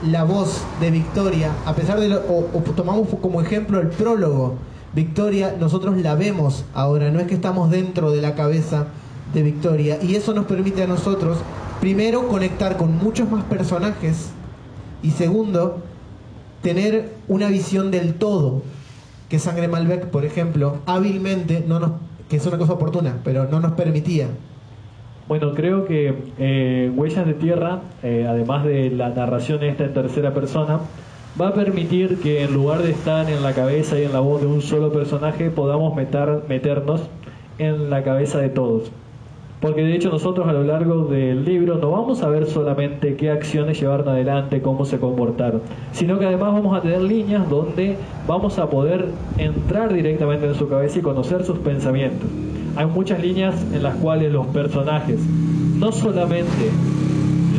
la voz de Victoria, a pesar de lo, o, tomamos como ejemplo el prólogo. Victoria, nosotros la vemos ahora, no es que estamos dentro de la cabeza de Victoria. Y eso nos permite a nosotros, primero, conectar con muchos más personajes y segundo, tener una visión del todo, que Sangre Malbec, por ejemplo, hábilmente, no nos, que es una cosa oportuna, pero no nos permitía. Bueno, creo que eh, Huellas de Tierra, eh, además de la narración esta en tercera persona, va a permitir que en lugar de estar en la cabeza y en la voz de un solo personaje, podamos meter, meternos en la cabeza de todos. Porque de hecho nosotros a lo largo del libro no vamos a ver solamente qué acciones llevaron adelante, cómo se comportaron, sino que además vamos a tener líneas donde vamos a poder entrar directamente en su cabeza y conocer sus pensamientos. Hay muchas líneas en las cuales los personajes no solamente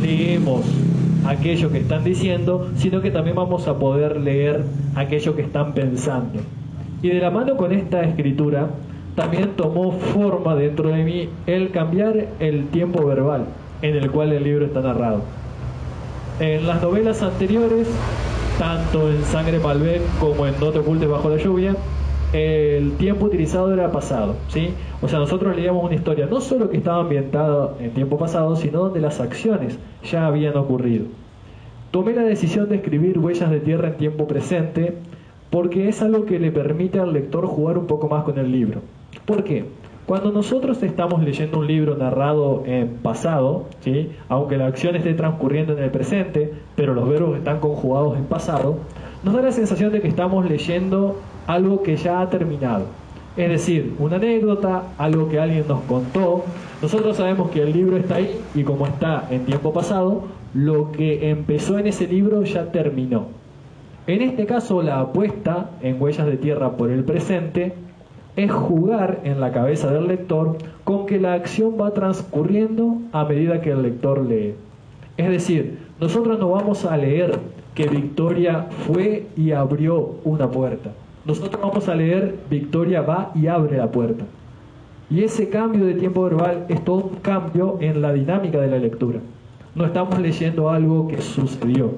leemos aquello que están diciendo, sino que también vamos a poder leer aquello que están pensando. Y de la mano con esta escritura, también tomó forma dentro de mí el cambiar el tiempo verbal en el cual el libro está narrado. En las novelas anteriores, tanto en Sangre Malbec como en No te ocultes bajo la lluvia, el tiempo utilizado era pasado, ¿sí? O sea, nosotros leíamos una historia no solo que estaba ambientada en tiempo pasado, sino donde las acciones ya habían ocurrido. Tomé la decisión de escribir Huellas de Tierra en tiempo presente porque es algo que le permite al lector jugar un poco más con el libro. ¿Por qué? Cuando nosotros estamos leyendo un libro narrado en pasado, ¿sí? aunque la acción esté transcurriendo en el presente, pero los verbos están conjugados en pasado, nos da la sensación de que estamos leyendo algo que ya ha terminado. Es decir, una anécdota, algo que alguien nos contó. Nosotros sabemos que el libro está ahí y como está en tiempo pasado, lo que empezó en ese libro ya terminó. En este caso, la apuesta en Huellas de Tierra por el presente es jugar en la cabeza del lector con que la acción va transcurriendo a medida que el lector lee. Es decir, nosotros no vamos a leer que Victoria fue y abrió una puerta. Nosotros vamos a leer Victoria va y abre la puerta. Y ese cambio de tiempo verbal es todo un cambio en la dinámica de la lectura. No estamos leyendo algo que sucedió,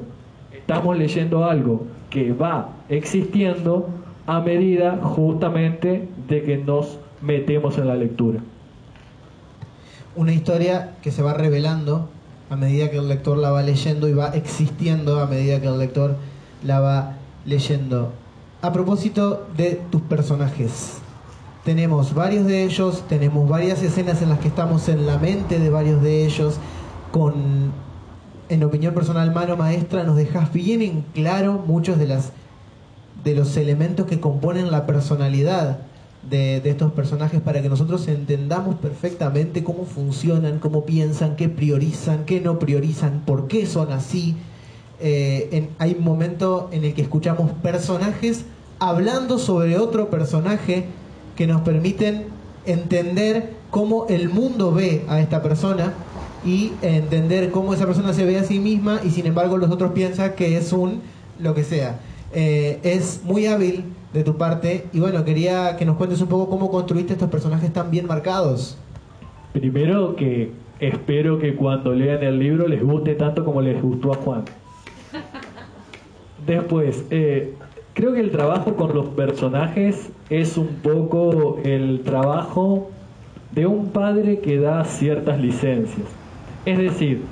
estamos leyendo algo que va existiendo a medida justamente de que nos metemos en la lectura. Una historia que se va revelando a medida que el lector la va leyendo y va existiendo a medida que el lector la va leyendo. A propósito de tus personajes, tenemos varios de ellos, tenemos varias escenas en las que estamos en la mente de varios de ellos, con, en opinión personal, mano maestra, nos dejas bien en claro muchos de las de los elementos que componen la personalidad de, estos personajes para que nosotros entendamos perfectamente cómo funcionan, cómo piensan, qué priorizan, qué no priorizan, por qué son así. Eh, hay un momento en el que escuchamos personajes hablando sobre otro personaje que nos permiten entender cómo el mundo ve a esta persona y entender cómo esa persona se ve a sí misma y sin embargo los otros piensan que es un lo que sea. Eh, es muy hábil de tu parte y bueno, quería que nos cuentes un poco cómo construiste estos personajes tan bien marcados. Primero que espero que cuando lean el libro les guste tanto como les gustó a Juan. Después, eh, creo que el trabajo con los personajes es un poco el trabajo de un padre que da ciertas licencias. Es decir,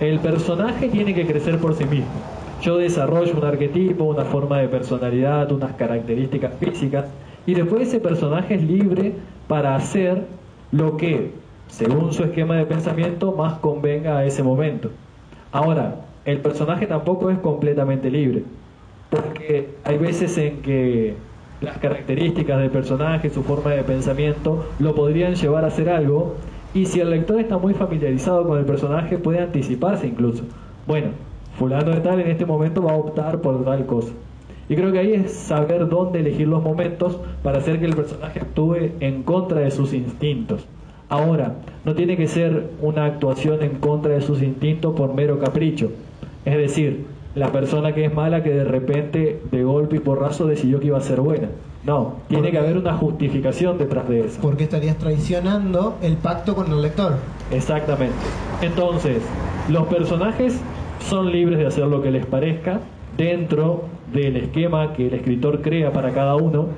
el personaje tiene que crecer por sí mismo yo desarrollo un arquetipo, una forma de personalidad, unas características físicas, y después ese personaje es libre para hacer lo que, según su esquema de pensamiento, más convenga a ese momento. Ahora, el personaje tampoco es completamente libre, porque hay veces en que las características del personaje, su forma de pensamiento, lo podrían llevar a hacer algo, y si el lector está muy familiarizado con el personaje, puede anticiparse incluso. Bueno, fulano de tal en este momento va a optar por tal cosa. Y creo que ahí es saber dónde elegir los momentos para hacer que el personaje actúe en contra de sus instintos. Ahora, no tiene que ser una actuación en contra de sus instintos por mero capricho. Es decir, la persona que es mala que de repente, de golpe y porrazo, decidió que iba a ser buena. No, tiene que haber una justificación detrás de eso. Porque estarías traicionando el pacto con el lector. Exactamente. Entonces, los personajes son libres de hacer lo que les parezca dentro del esquema que el escritor crea para cada uno,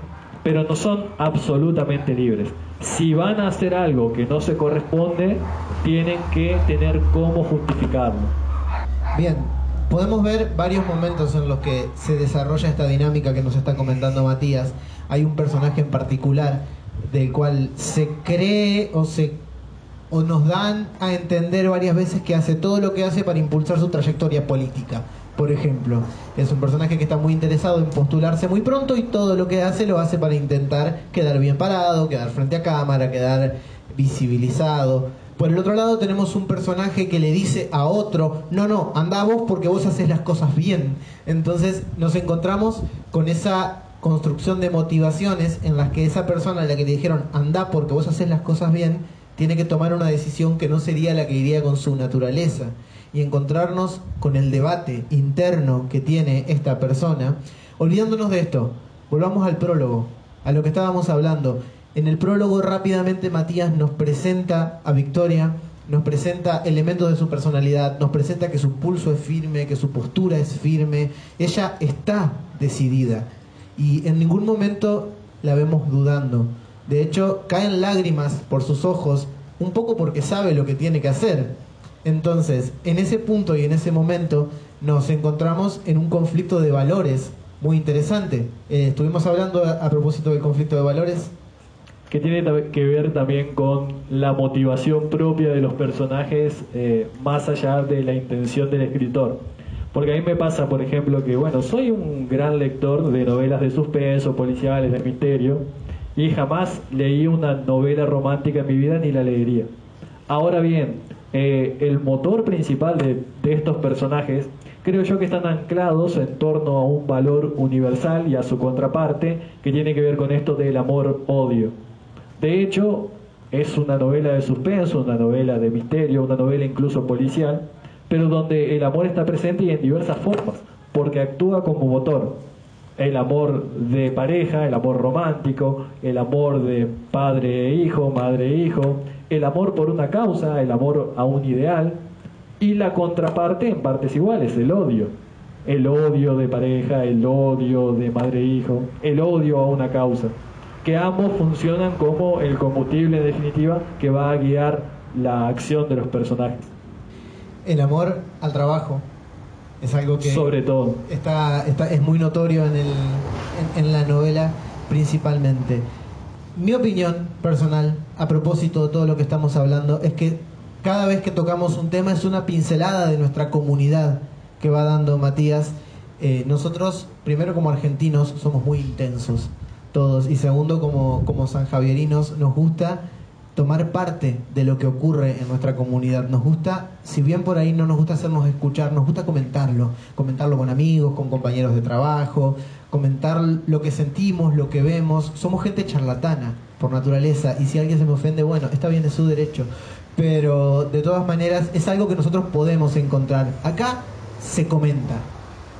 pero no son absolutamente libres. Si van a hacer algo que no se corresponde, tienen que tener cómo justificarlo. Bien, podemos ver varios momentos en los que se desarrolla esta dinámica que nos está comentando Matías. Hay un personaje en particular del cual se cree o se o nos dan a entender varias veces que hace todo lo que hace para impulsar su trayectoria política. Por ejemplo, es un personaje que está muy interesado en postularse muy pronto y todo lo que hace lo hace para intentar quedar bien parado, quedar frente a cámara, quedar visibilizado. Por el otro lado tenemos un personaje que le dice a otro, no, no, anda vos porque vos haces las cosas bien. Entonces nos encontramos con esa construcción de motivaciones en las que esa persona a la que le dijeron, anda porque vos haces las cosas bien, tiene que tomar una decisión que no sería la que iría con su naturaleza y encontrarnos con el debate interno que tiene esta persona, olvidándonos de esto, volvamos al prólogo, a lo que estábamos hablando. En el prólogo rápidamente Matías nos presenta a Victoria, nos presenta elementos de su personalidad, nos presenta que su pulso es firme, que su postura es firme, ella está decidida y en ningún momento la vemos dudando. De hecho, caen lágrimas por sus ojos, un poco porque sabe lo que tiene que hacer. Entonces, en ese punto y en ese momento nos encontramos en un conflicto de valores muy interesante. Eh, estuvimos hablando a, propósito del conflicto de valores. Que tiene que ver también con la motivación propia de los personajes eh, más allá de la intención del escritor. Porque a mí me pasa, por ejemplo, que bueno, soy un gran lector de novelas de suspenso, policiales, de misterio, y jamás leí una novela romántica en mi vida ni la leería. Ahora bien, eh, el motor principal de, de estos personajes creo yo que están anclados en torno a un valor universal y a su contraparte que tiene que ver con esto del amor-odio. De hecho, es una novela de suspenso, una novela de misterio, una novela incluso policial, pero donde el amor está presente y en diversas formas, porque actúa como motor. El amor de pareja, el amor romántico, el amor de padre e hijo, madre e hijo, el amor por una causa, el amor a un ideal, y la contraparte en partes iguales, el odio. El odio de pareja, el odio de madre e hijo, el odio a una causa. Que ambos funcionan como el combustible en definitiva que va a guiar la acción de los personajes. El amor al trabajo es algo que Sobre todo. está, está- es muy notorio en, el, en, en la novela principalmente. Mi opinión personal a propósito de todo lo que estamos hablando es que cada vez que tocamos un tema es una pincelada de nuestra comunidad que va dando Matías. Eh, nosotros, primero como argentinos, somos muy intensos todos y segundo como, como sanjavierinos nos gusta tomar parte de lo que ocurre en nuestra comunidad. Nos gusta, si bien por ahí no nos gusta hacernos escuchar, nos gusta comentarlo, comentarlo con amigos, con compañeros de trabajo, comentar lo que sentimos, lo que vemos. Somos gente charlatana por naturaleza y si alguien se me ofende, bueno, está bien, es su derecho. Pero de todas maneras es algo que nosotros podemos encontrar. Acá se comenta.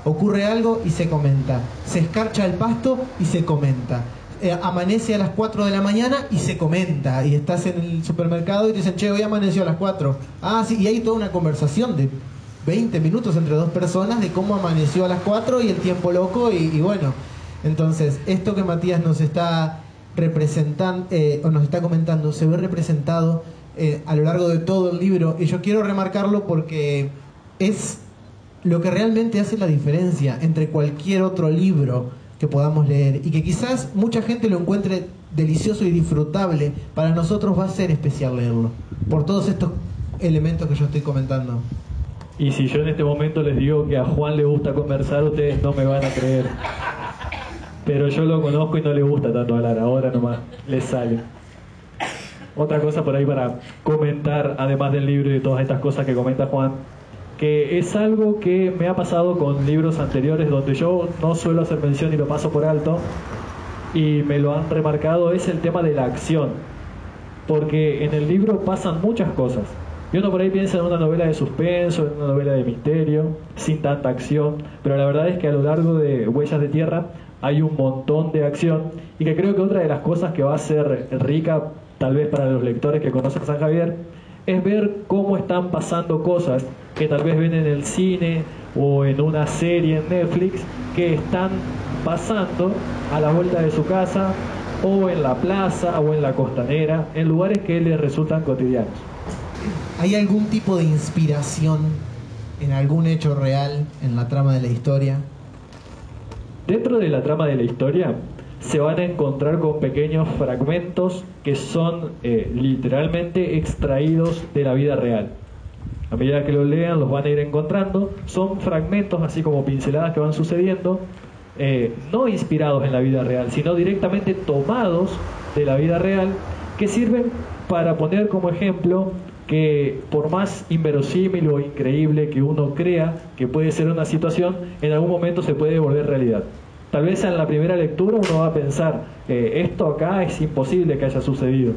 Ocurre algo y se comenta. Se escarcha el pasto y se comenta. Eh, amanece a las 4 de la mañana y se comenta. Y estás en el supermercado y te dicen, che, hoy amaneció a las 4. Ah, sí, y hay toda una conversación de 20 minutos entre dos personas de cómo amaneció a las 4 y el tiempo loco. Y, bueno, entonces, esto que Matías nos está representando, o nos está comentando, se ve representado eh, a lo largo de todo el libro. Y yo quiero remarcarlo porque es lo que realmente hace la diferencia entre cualquier otro libro que podamos leer y que quizás mucha gente lo encuentre delicioso y disfrutable, para nosotros va a ser especial leerlo, por todos estos elementos que yo estoy comentando. Y si yo en este momento les digo que a Juan le gusta conversar, ustedes no me van a creer. Pero yo lo conozco y no le gusta tanto hablar, ahora nomás le sale. Otra cosa por ahí para comentar, además del libro y de todas estas cosas que comenta Juan, que es algo que me ha pasado con libros anteriores donde yo no suelo hacer mención y lo paso por alto, y me lo han remarcado, es el tema de la acción. Porque en el libro pasan muchas cosas. Y uno por ahí piensa en una novela de suspenso, en una novela de misterio, sin tanta acción, pero la verdad es que a lo largo de Huellas de Tierra hay un montón de acción y que creo que otra de las cosas que va a ser rica, tal vez para los lectores que conocen San Javier, es ver cómo están pasando cosas que tal vez ven en el cine o en una serie en Netflix que están pasando a la vuelta de su casa o en la plaza o en la costanera, en lugares que les resultan cotidianos. ¿Hay algún tipo de inspiración en algún hecho real en la trama de la historia? Dentro de la trama de la historia se van a encontrar con pequeños fragmentos que son eh, literalmente extraídos de la vida real. A medida que lo lean los van a ir encontrando. Son fragmentos, así como pinceladas que van sucediendo, eh, no inspirados en la vida real, sino directamente tomados de la vida real, que sirven para poner como ejemplo que por más inverosímil o increíble que uno crea que puede ser una situación, en algún momento se puede volver realidad. Tal vez en la primera lectura uno va a pensar, eh, esto acá es imposible que haya sucedido.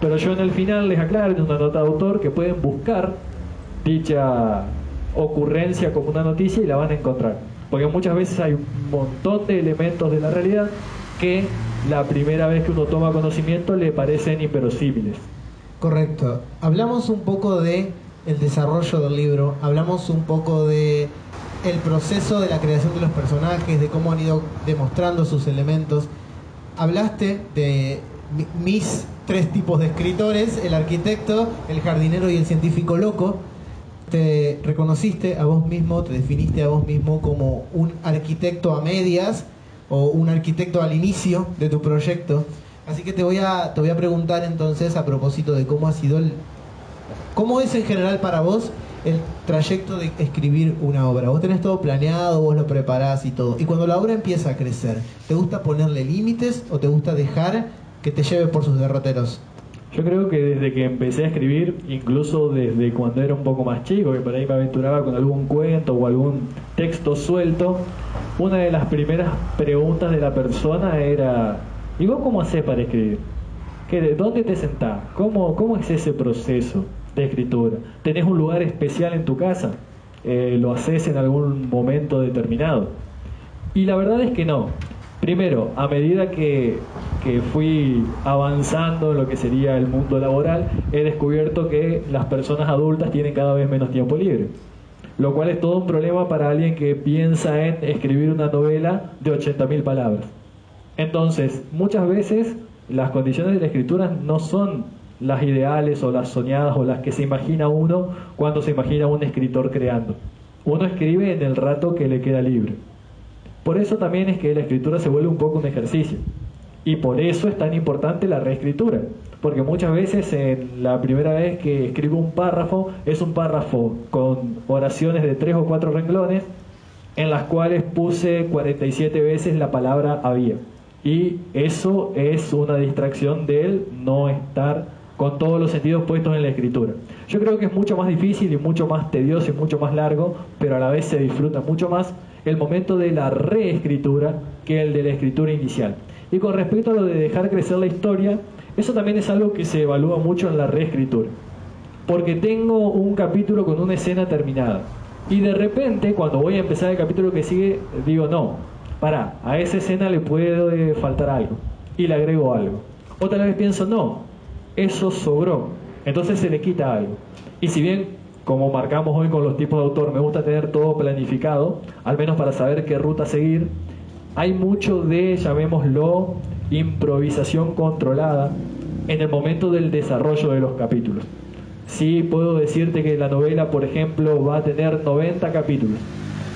Pero yo en el final les aclaro en una nota de autor que pueden buscar dicha ocurrencia como una noticia y la van a encontrar. Porque muchas veces hay un montón de elementos de la realidad que la primera vez que uno toma conocimiento le parecen inverosímiles. Correcto. Hablamos un poco de el desarrollo del libro, hablamos un poco de el proceso de la creación de los personajes, de cómo han ido demostrando sus elementos. Hablaste de mi- mis tres tipos de escritores, el arquitecto, el jardinero y el científico loco. Te reconociste a vos mismo, te definiste a vos mismo como un arquitecto a medias o un arquitecto al inicio de tu proyecto. Así que te voy a, te voy a preguntar entonces a propósito de cómo ha sido el, ¿Cómo es en general para vos el trayecto de escribir una obra? Vos tenés todo planeado, vos lo preparás y todo. Y cuando la obra empieza a crecer, ¿te gusta ponerle límites o te gusta dejar que te lleve por sus derroteros? Yo creo que desde que empecé a escribir, incluso desde cuando era un poco más chico, que por ahí me aventuraba con algún cuento o algún texto suelto, una de las primeras preguntas de la persona era, ¿y vos cómo haces para escribir? ¿Qué, ¿Dónde te sentás? ¿Cómo, ¿Cómo es ese proceso de escritura? ¿Tenés un lugar especial en tu casa? Eh, ¿Lo haces en algún momento determinado? Y la verdad es que no. Primero, a medida que, fui avanzando en lo que sería el mundo laboral, he descubierto que las personas adultas tienen cada vez menos tiempo libre. Lo cual es todo un problema para alguien que piensa en escribir una novela de 80.000 palabras. Entonces, muchas veces las condiciones de la escritura no son las ideales o las soñadas o las que se imagina uno cuando se imagina un escritor creando. Uno escribe en el rato que le queda libre. Por eso también es que la escritura se vuelve un poco un ejercicio. Y por eso es tan importante la reescritura. Porque muchas veces en la primera vez que escribo un párrafo es un párrafo con oraciones de tres o cuatro renglones en las cuales puse 47 veces la palabra había. Y eso es una distracción de él no estar con todos los sentidos puestos en la escritura. Yo creo que es mucho más difícil y mucho más tedioso y mucho más largo, pero a la vez se disfruta mucho más el momento de la reescritura que el de la escritura inicial. Y con respecto a lo de dejar crecer la historia, eso también es algo que se evalúa mucho en la reescritura. Porque tengo un capítulo con una escena terminada. Y de repente, cuando voy a empezar el capítulo que sigue, digo, no, para, a esa escena le puede faltar algo. Y le agrego algo. Otra vez pienso, no, eso sobró. Entonces se le quita algo. Y si bien como marcamos hoy con los tipos de autor, me gusta tener todo planificado, al menos para saber qué ruta seguir. Hay mucho de, llamémoslo, improvisación controlada en el momento del desarrollo de los capítulos. Sí puedo decirte que la novela, por ejemplo, va a tener 90 capítulos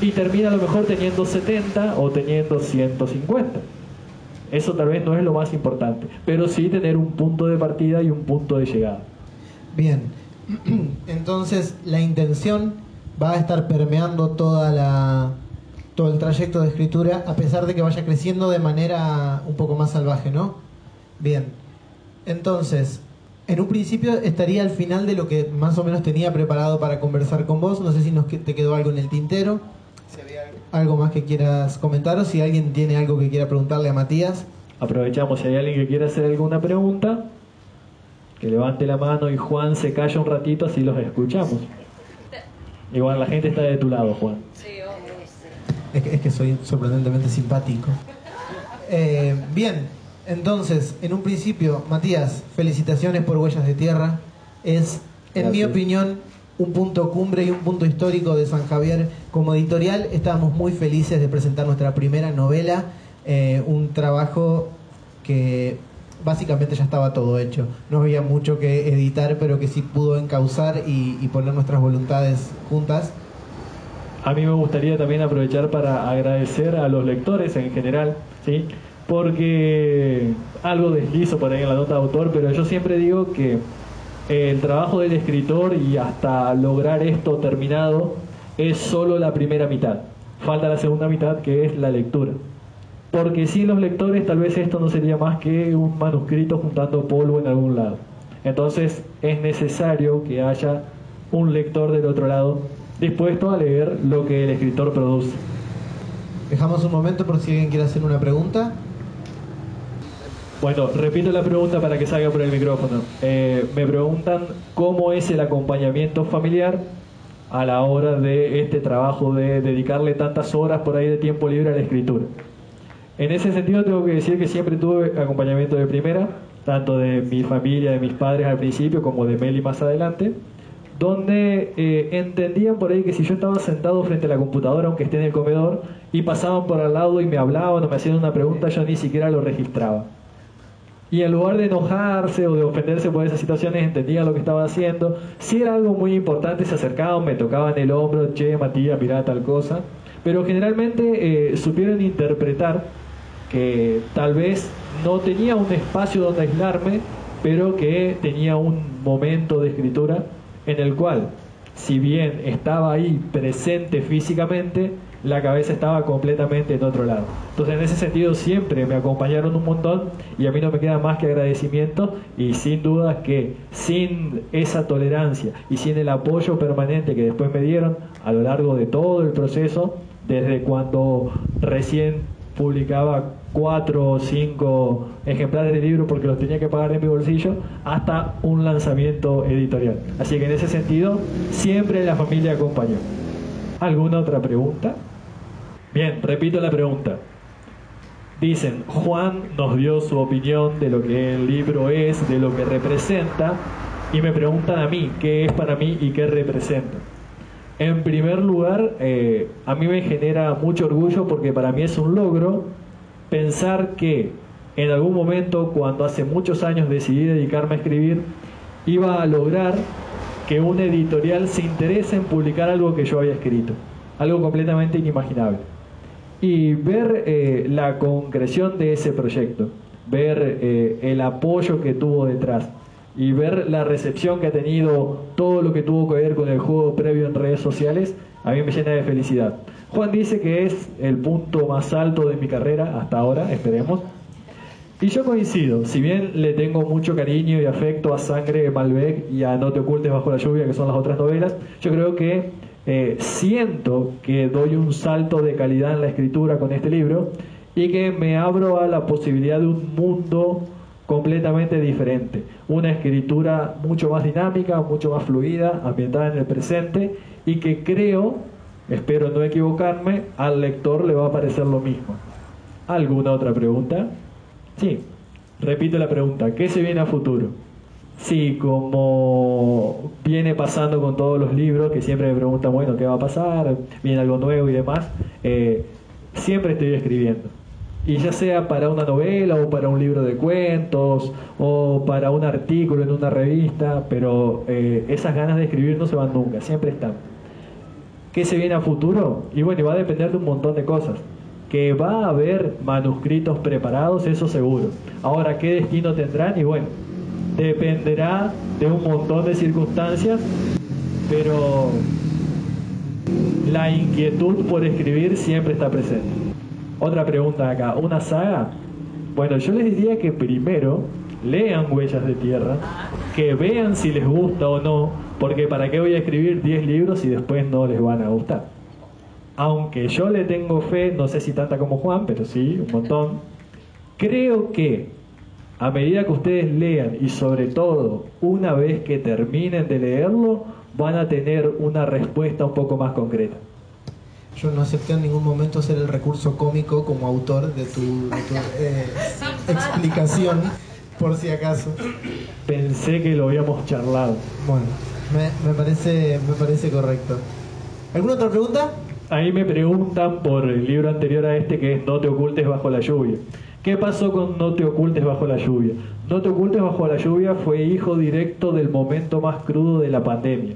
y termina a lo mejor teniendo 70 o teniendo 150. Eso tal vez no es lo más importante, pero sí tener un punto de partida y un punto de llegada. Bien, Entonces la intención va a estar permeando toda la, todo el trayecto de escritura a pesar de que vaya creciendo de manera un poco más salvaje, ¿no? Bien. Entonces, en un principio estaría al final de lo que más o menos tenía preparado para conversar con vos. No sé si nos te quedó algo en el tintero. Algo más que quieras comentar o si alguien tiene algo que quiera preguntarle a Matías. Aprovechamos si hay alguien que quiera hacer alguna pregunta que levante la mano y Juan se calla un ratito así los escuchamos. Igual la gente está de tu lado, Juan. Es que, es que soy sorprendentemente simpático. Eh, bien, entonces, en un principio, Matías, felicitaciones por Huellas de Tierra. Es, en mi opinión, un punto cumbre y un punto histórico de San Javier. Como editorial, estábamos muy felices de presentar nuestra primera novela, eh, un trabajo que básicamente ya estaba todo hecho. No había mucho que editar, pero que sí pudo encauzar y, poner nuestras voluntades juntas. A mí me gustaría también aprovechar para agradecer a los lectores en general, ¿sí? porque algo deslizo por ahí en la nota de autor, pero yo siempre digo que el trabajo del escritor y hasta lograr esto terminado es solo la primera mitad. Falta la segunda mitad que es la lectura porque sin los lectores tal vez esto no sería más que un manuscrito juntando polvo en algún lado. Entonces es necesario que haya un lector del otro lado dispuesto a leer lo que el escritor produce. Dejamos un momento por si alguien quiere hacer una pregunta. Bueno, repito la pregunta para que salga por el micrófono. Eh, me preguntan cómo es el acompañamiento familiar a la hora de este trabajo de dedicarle tantas horas por ahí de tiempo libre a la escritura. En ese sentido tengo que decir que siempre tuve acompañamiento de primera, tanto de mi familia, de mis padres al principio, como de Meli más adelante, donde eh, entendían por ahí que si yo estaba sentado frente a la computadora, aunque esté en el comedor, y pasaban por al lado y me hablaban o me hacían una pregunta, yo ni siquiera lo registraba. Y en lugar de enojarse o de ofenderse por esas situaciones, entendían lo que estaba haciendo. Si era algo muy importante, se acercaban, me tocaban el hombro, che, Matías, mirá tal cosa. Pero generalmente eh, supieron interpretar que tal vez no tenía un espacio donde aislarme, pero que tenía un momento de escritura en el cual, si bien estaba ahí presente físicamente, la cabeza estaba completamente en otro lado. Entonces en ese sentido siempre me acompañaron un montón y a mí no me queda más que agradecimiento y sin duda que sin esa tolerancia y sin el apoyo permanente que después me dieron a lo largo de todo el proceso, desde cuando recién publicaba cuatro o cinco ejemplares de libro porque los tenía que pagar en mi bolsillo, hasta un lanzamiento editorial. Así que en ese sentido, siempre la familia acompañó. ¿Alguna otra pregunta? Bien, repito la pregunta. Dicen, Juan nos dio su opinión de lo que el libro es, de lo que representa, y me preguntan a mí, ¿qué es para mí y qué representa? En primer lugar, eh, a mí me genera mucho orgullo porque para mí es un logro pensar que en algún momento, cuando hace muchos años decidí dedicarme a escribir, iba a lograr que un editorial se interese en publicar algo que yo había escrito, algo completamente inimaginable. Y ver eh, la concreción de ese proyecto, ver eh, el apoyo que tuvo detrás, y ver la recepción que ha tenido todo lo que tuvo que ver con el juego previo en redes sociales, a mí me llena de felicidad. Juan dice que es el punto más alto de mi carrera hasta ahora, esperemos. Y yo coincido, si bien le tengo mucho cariño y afecto a Sangre Malbec y a No te ocultes bajo la lluvia, que son las otras novelas, yo creo que eh, siento que doy un salto de calidad en la escritura con este libro y que me abro a la posibilidad de un mundo completamente diferente. Una escritura mucho más dinámica, mucho más fluida, ambientada en el presente y que creo, espero no equivocarme, al lector le va a parecer lo mismo. ¿Alguna otra pregunta? Sí, repito la pregunta, ¿qué se viene a futuro? Sí, como viene pasando con todos los libros, que siempre me preguntan, bueno, ¿qué va a pasar? ¿Viene algo nuevo y demás? Eh, siempre estoy escribiendo y ya sea para una novela o para un libro de cuentos o para un artículo en una revista, pero eh, esas ganas de escribir no se van nunca, siempre están. ¿Qué se viene a futuro? Y bueno, va a depender de un montón de cosas. Que va a haber manuscritos preparados, eso seguro. Ahora, ¿qué destino tendrán? Y bueno, dependerá de un montón de circunstancias, pero la inquietud por escribir siempre está presente. Otra pregunta acá, ¿una saga? Bueno, yo les diría que primero lean Huellas de Tierra, que vean si les gusta o no, porque para qué voy a escribir 10 libros si después no les van a gustar. Aunque yo le tengo fe, no sé si tanta como Juan, pero sí, un montón, creo que a medida que ustedes lean y sobre todo una vez que terminen de leerlo, van a tener una respuesta un poco más concreta. Yo no acepté en ningún momento ser el recurso cómico como autor de tu, eh, explicación, por si acaso. Pensé que lo habíamos charlado. Bueno, me, parece, me parece correcto. ¿Alguna otra pregunta? Ahí me preguntan por el libro anterior a este que es No te ocultes bajo la lluvia. ¿Qué pasó con No te ocultes bajo la lluvia? No te ocultes bajo la lluvia fue hijo directo del momento más crudo de la pandemia.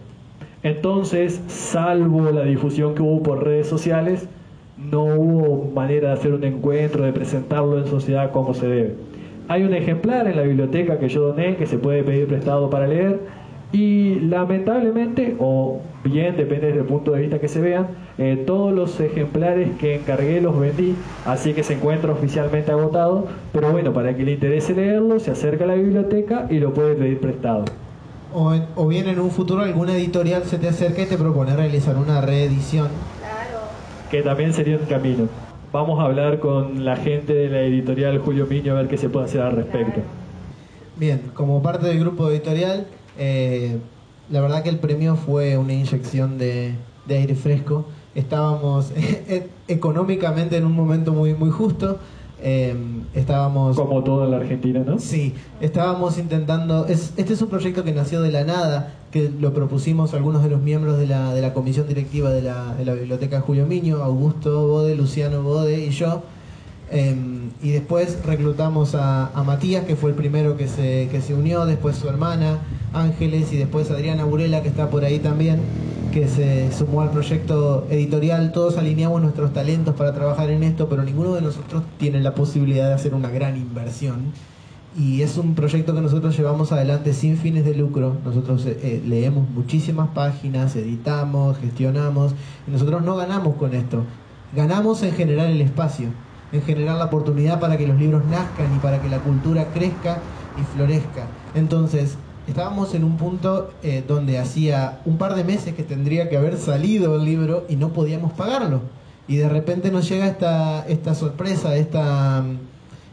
Entonces, salvo la difusión que hubo por redes sociales, no hubo manera de hacer un encuentro, de presentarlo en sociedad como se debe. Hay un ejemplar en la biblioteca que yo doné que se puede pedir prestado para leer y lamentablemente, o bien, depende del punto de vista que se vean, eh, todos los ejemplares que encargué los vendí, así que se encuentra oficialmente agotado, pero bueno, para que le interese leerlo, se acerca a la biblioteca y lo puede pedir prestado o, bien en un futuro alguna editorial se te acerca y te propone realizar una reedición. Claro. Que también sería un camino. Vamos a hablar con la gente de la editorial Julio Miño a ver qué se puede hacer al respecto. Bien, como parte del grupo editorial, eh, la verdad que el premio fue una inyección de, de aire fresco. Estábamos económicamente en un momento muy, muy justo Em, estábamos... Como todo en la Argentina, ¿no? Sí, estábamos intentando... Es, este es un proyecto que nació de la nada, que lo propusimos algunos de los miembros de la, de la comisión directiva de la, de la Biblioteca Julio Miño, Augusto Bode, Luciano Bode y yo. Em, y después reclutamos a, a, Matías, que fue el primero que se, que se unió, después su hermana Ángeles y después Adriana Burela, que está por ahí también que se sumó al proyecto editorial. Todos alineamos nuestros talentos para trabajar en esto, pero ninguno de nosotros tiene la posibilidad de hacer una gran inversión. Y es un proyecto que nosotros llevamos adelante sin fines de lucro. Nosotros eh, eh, leemos muchísimas páginas, editamos, gestionamos, y nosotros no ganamos con esto. ganamos en generar el espacio, en generar la oportunidad para que los libros nazcan y para que la cultura crezca y florezca. Entonces, estábamos en un punto eh, donde hacía un par de meses que tendría que haber salido el libro y no podíamos pagarlo. Y de repente nos llega esta, esta sorpresa, esta,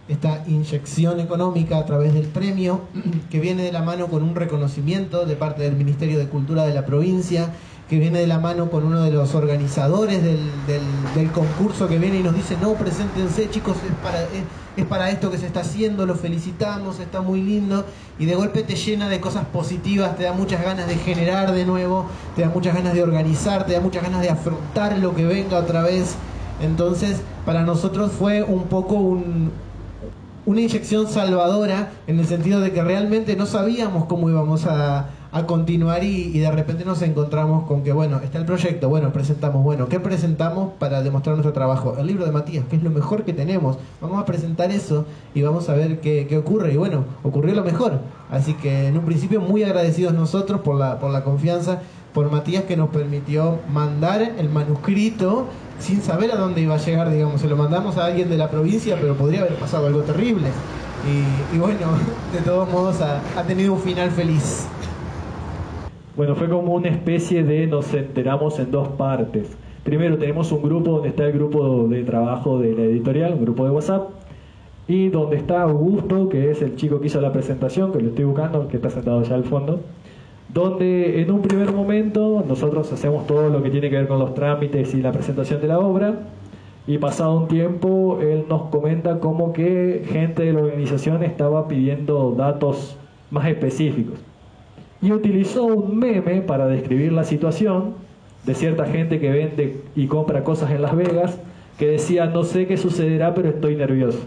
esta inyección económica a través del premio, que viene de la mano con un reconocimiento de parte del Ministerio de Cultura de la provincia, que viene de la mano con uno de los organizadores del, del, concurso que viene y nos dice, no, preséntense chicos, es para, es, para esto que se está haciendo, lo felicitamos, está muy lindo, y de golpe te llena de cosas positivas, te da muchas ganas de generar de nuevo, te da muchas ganas de organizar, te da muchas ganas de afrontar lo que venga otra vez. Entonces, para nosotros fue un poco un, una inyección salvadora en el sentido de que realmente no sabíamos cómo íbamos a, a continuar y, de repente nos encontramos con que, bueno, está el proyecto, bueno, presentamos, bueno, ¿qué presentamos para demostrar nuestro trabajo? El libro de Matías, que es lo mejor que tenemos. Vamos a presentar eso y vamos a ver qué, qué ocurre. Y bueno, ocurrió lo mejor. Así que en un principio muy agradecidos nosotros por la, por la confianza, por Matías que nos permitió mandar el manuscrito sin saber a dónde iba a llegar, digamos, se lo mandamos a alguien de la provincia, pero podría haber pasado algo terrible. Y, bueno, de todos modos ha tenido un final feliz. Bueno, fue como una especie de nos enteramos en dos partes. Primero tenemos un grupo donde está el grupo de trabajo de la editorial, un grupo de WhatsApp, y donde está Augusto, que es el chico que hizo la presentación, que lo estoy buscando, que está sentado allá al fondo, donde en un primer momento nosotros hacemos todo lo que tiene que ver con los trámites y la presentación de la obra, y pasado un tiempo él nos comenta como que gente de la organización estaba pidiendo datos más específicos y utilizó un meme para describir la situación de cierta gente que vende y compra cosas en Las Vegas que decía no sé qué sucederá pero estoy nervioso.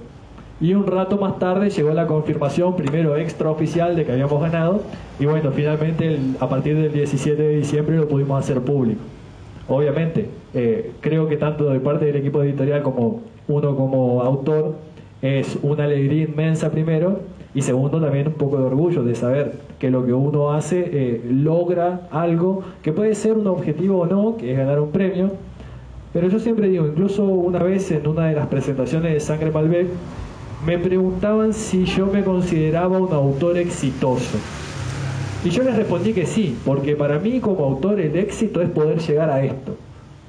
Y un rato más tarde llegó la confirmación, primero extraoficial, de que habíamos ganado. Y bueno, finalmente a partir del 17 de diciembre lo pudimos hacer público. Obviamente, eh, creo que tanto de parte del equipo editorial como uno como autor es una alegría inmensa primero y segundo también un poco de orgullo de saber que lo que uno hace eh, logra algo que puede ser un objetivo o no, que es ganar un premio, pero yo siempre digo, incluso una vez en una de las presentaciones de Sangre Malbec, me preguntaban si yo me consideraba un autor exitoso. Y yo les respondí que sí, porque para mí como autor el éxito es poder llegar a esto,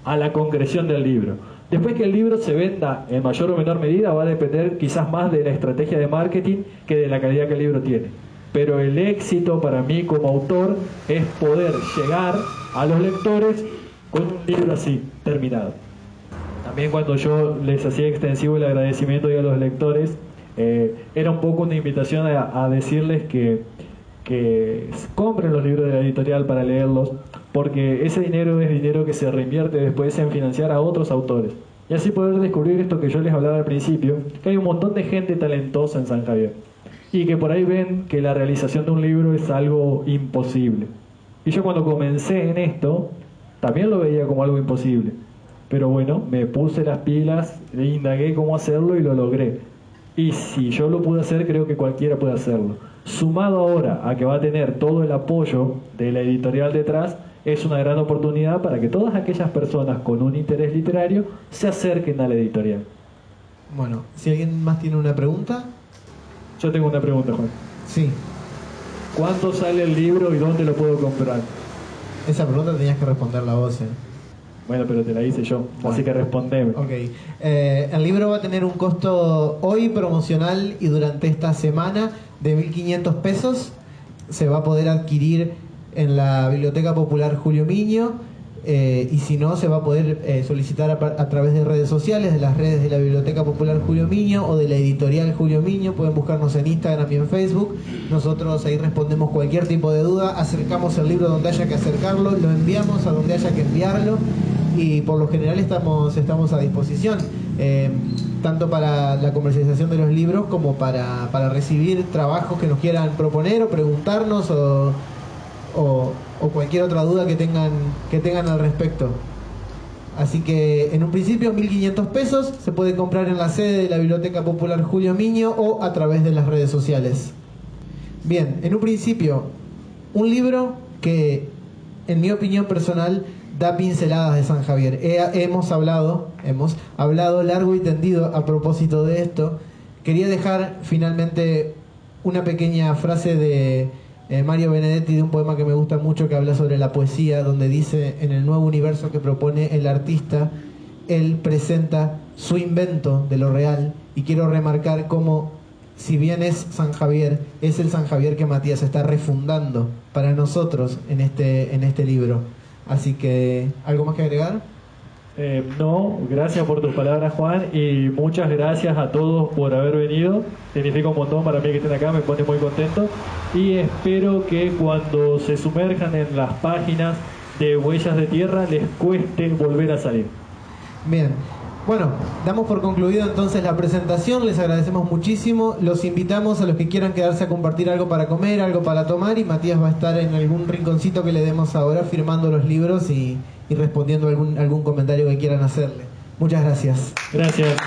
a la concreción del libro. Después que el libro se venda en mayor o menor medida va a depender quizás más de la estrategia de marketing que de la calidad que el libro tiene. Pero el éxito para mí como autor es poder llegar a los lectores con un libro así, terminado. También cuando yo les hacía extensivo el agradecimiento a los lectores, eh, era un poco una invitación a, a decirles que, que compren los libros de la editorial para leerlos, porque ese dinero es dinero que se reinvierte después en financiar a otros autores. Y así poder descubrir esto que yo les hablaba al principio, que hay un montón de gente talentosa en San Javier. Y que por ahí ven que la realización de un libro es algo imposible. Y yo cuando comencé en esto, también lo veía como algo imposible. Pero bueno, me puse las pilas, indagué cómo hacerlo y lo logré. Y si yo lo pude hacer, creo que cualquiera puede hacerlo. Sumado ahora a que va a tener todo el apoyo de la editorial detrás, es una gran oportunidad para que todas aquellas personas con un interés literario se acerquen a la editorial. Bueno, si alguien más tiene una pregunta. Yo tengo una pregunta, Juan. Sí. ¿Cuánto sale el libro y dónde lo puedo comprar? Esa pregunta tenías que responderla vos. ¿eh? Bueno, pero te la hice yo, así que respondeme. Ok. Eh, el libro va a tener un costo hoy promocional y durante esta semana de 1.500 pesos. Se va a poder adquirir en la Biblioteca Popular Julio Miño eh, y si no se va a poder eh, solicitar a, través de redes sociales, de las redes de la Biblioteca Popular Julio Miño o de la editorial Julio Miño, pueden buscarnos en Instagram y en Facebook, nosotros ahí respondemos cualquier tipo de duda, acercamos el libro donde haya que acercarlo, lo enviamos a donde haya que enviarlo y por lo general estamos, estamos a disposición. Eh, tanto para la comercialización de los libros como para, para recibir trabajos que nos quieran proponer o preguntarnos o, o, cualquier otra duda que tengan, que tengan al respecto. Así que en un principio 1.500 pesos se puede comprar en la sede de la Biblioteca Popular Julio Miño o a través de las redes sociales. Bien, en un principio, un libro que en mi opinión personal da pinceladas de San Javier. hemos hablado, hemos hablado largo y tendido a propósito de esto. Quería dejar finalmente una pequeña frase de eh, Mario Benedetti de un poema que me gusta mucho que habla sobre la poesía, donde dice, en el nuevo universo que propone el artista, él presenta su invento de lo real y quiero remarcar cómo, si bien es San Javier, es el San Javier que Matías está refundando para nosotros en este, en este libro. Así que, ¿algo más que agregar? Eh, no, gracias por tus palabras Juan y muchas gracias a todos por haber venido. Significa un montón para mí que estén acá, me pone muy contento y espero que cuando se sumerjan en las páginas de Huellas de Tierra les cueste volver a salir. Bien, bueno, damos por concluido entonces la presentación, les agradecemos muchísimo, los invitamos a los que quieran quedarse a compartir algo para comer, algo para tomar y Matías va a estar en algún rinconcito que le demos ahora firmando los libros y y respondiendo algún, algún comentario que quieran hacerle. Muchas gracias. Gracias.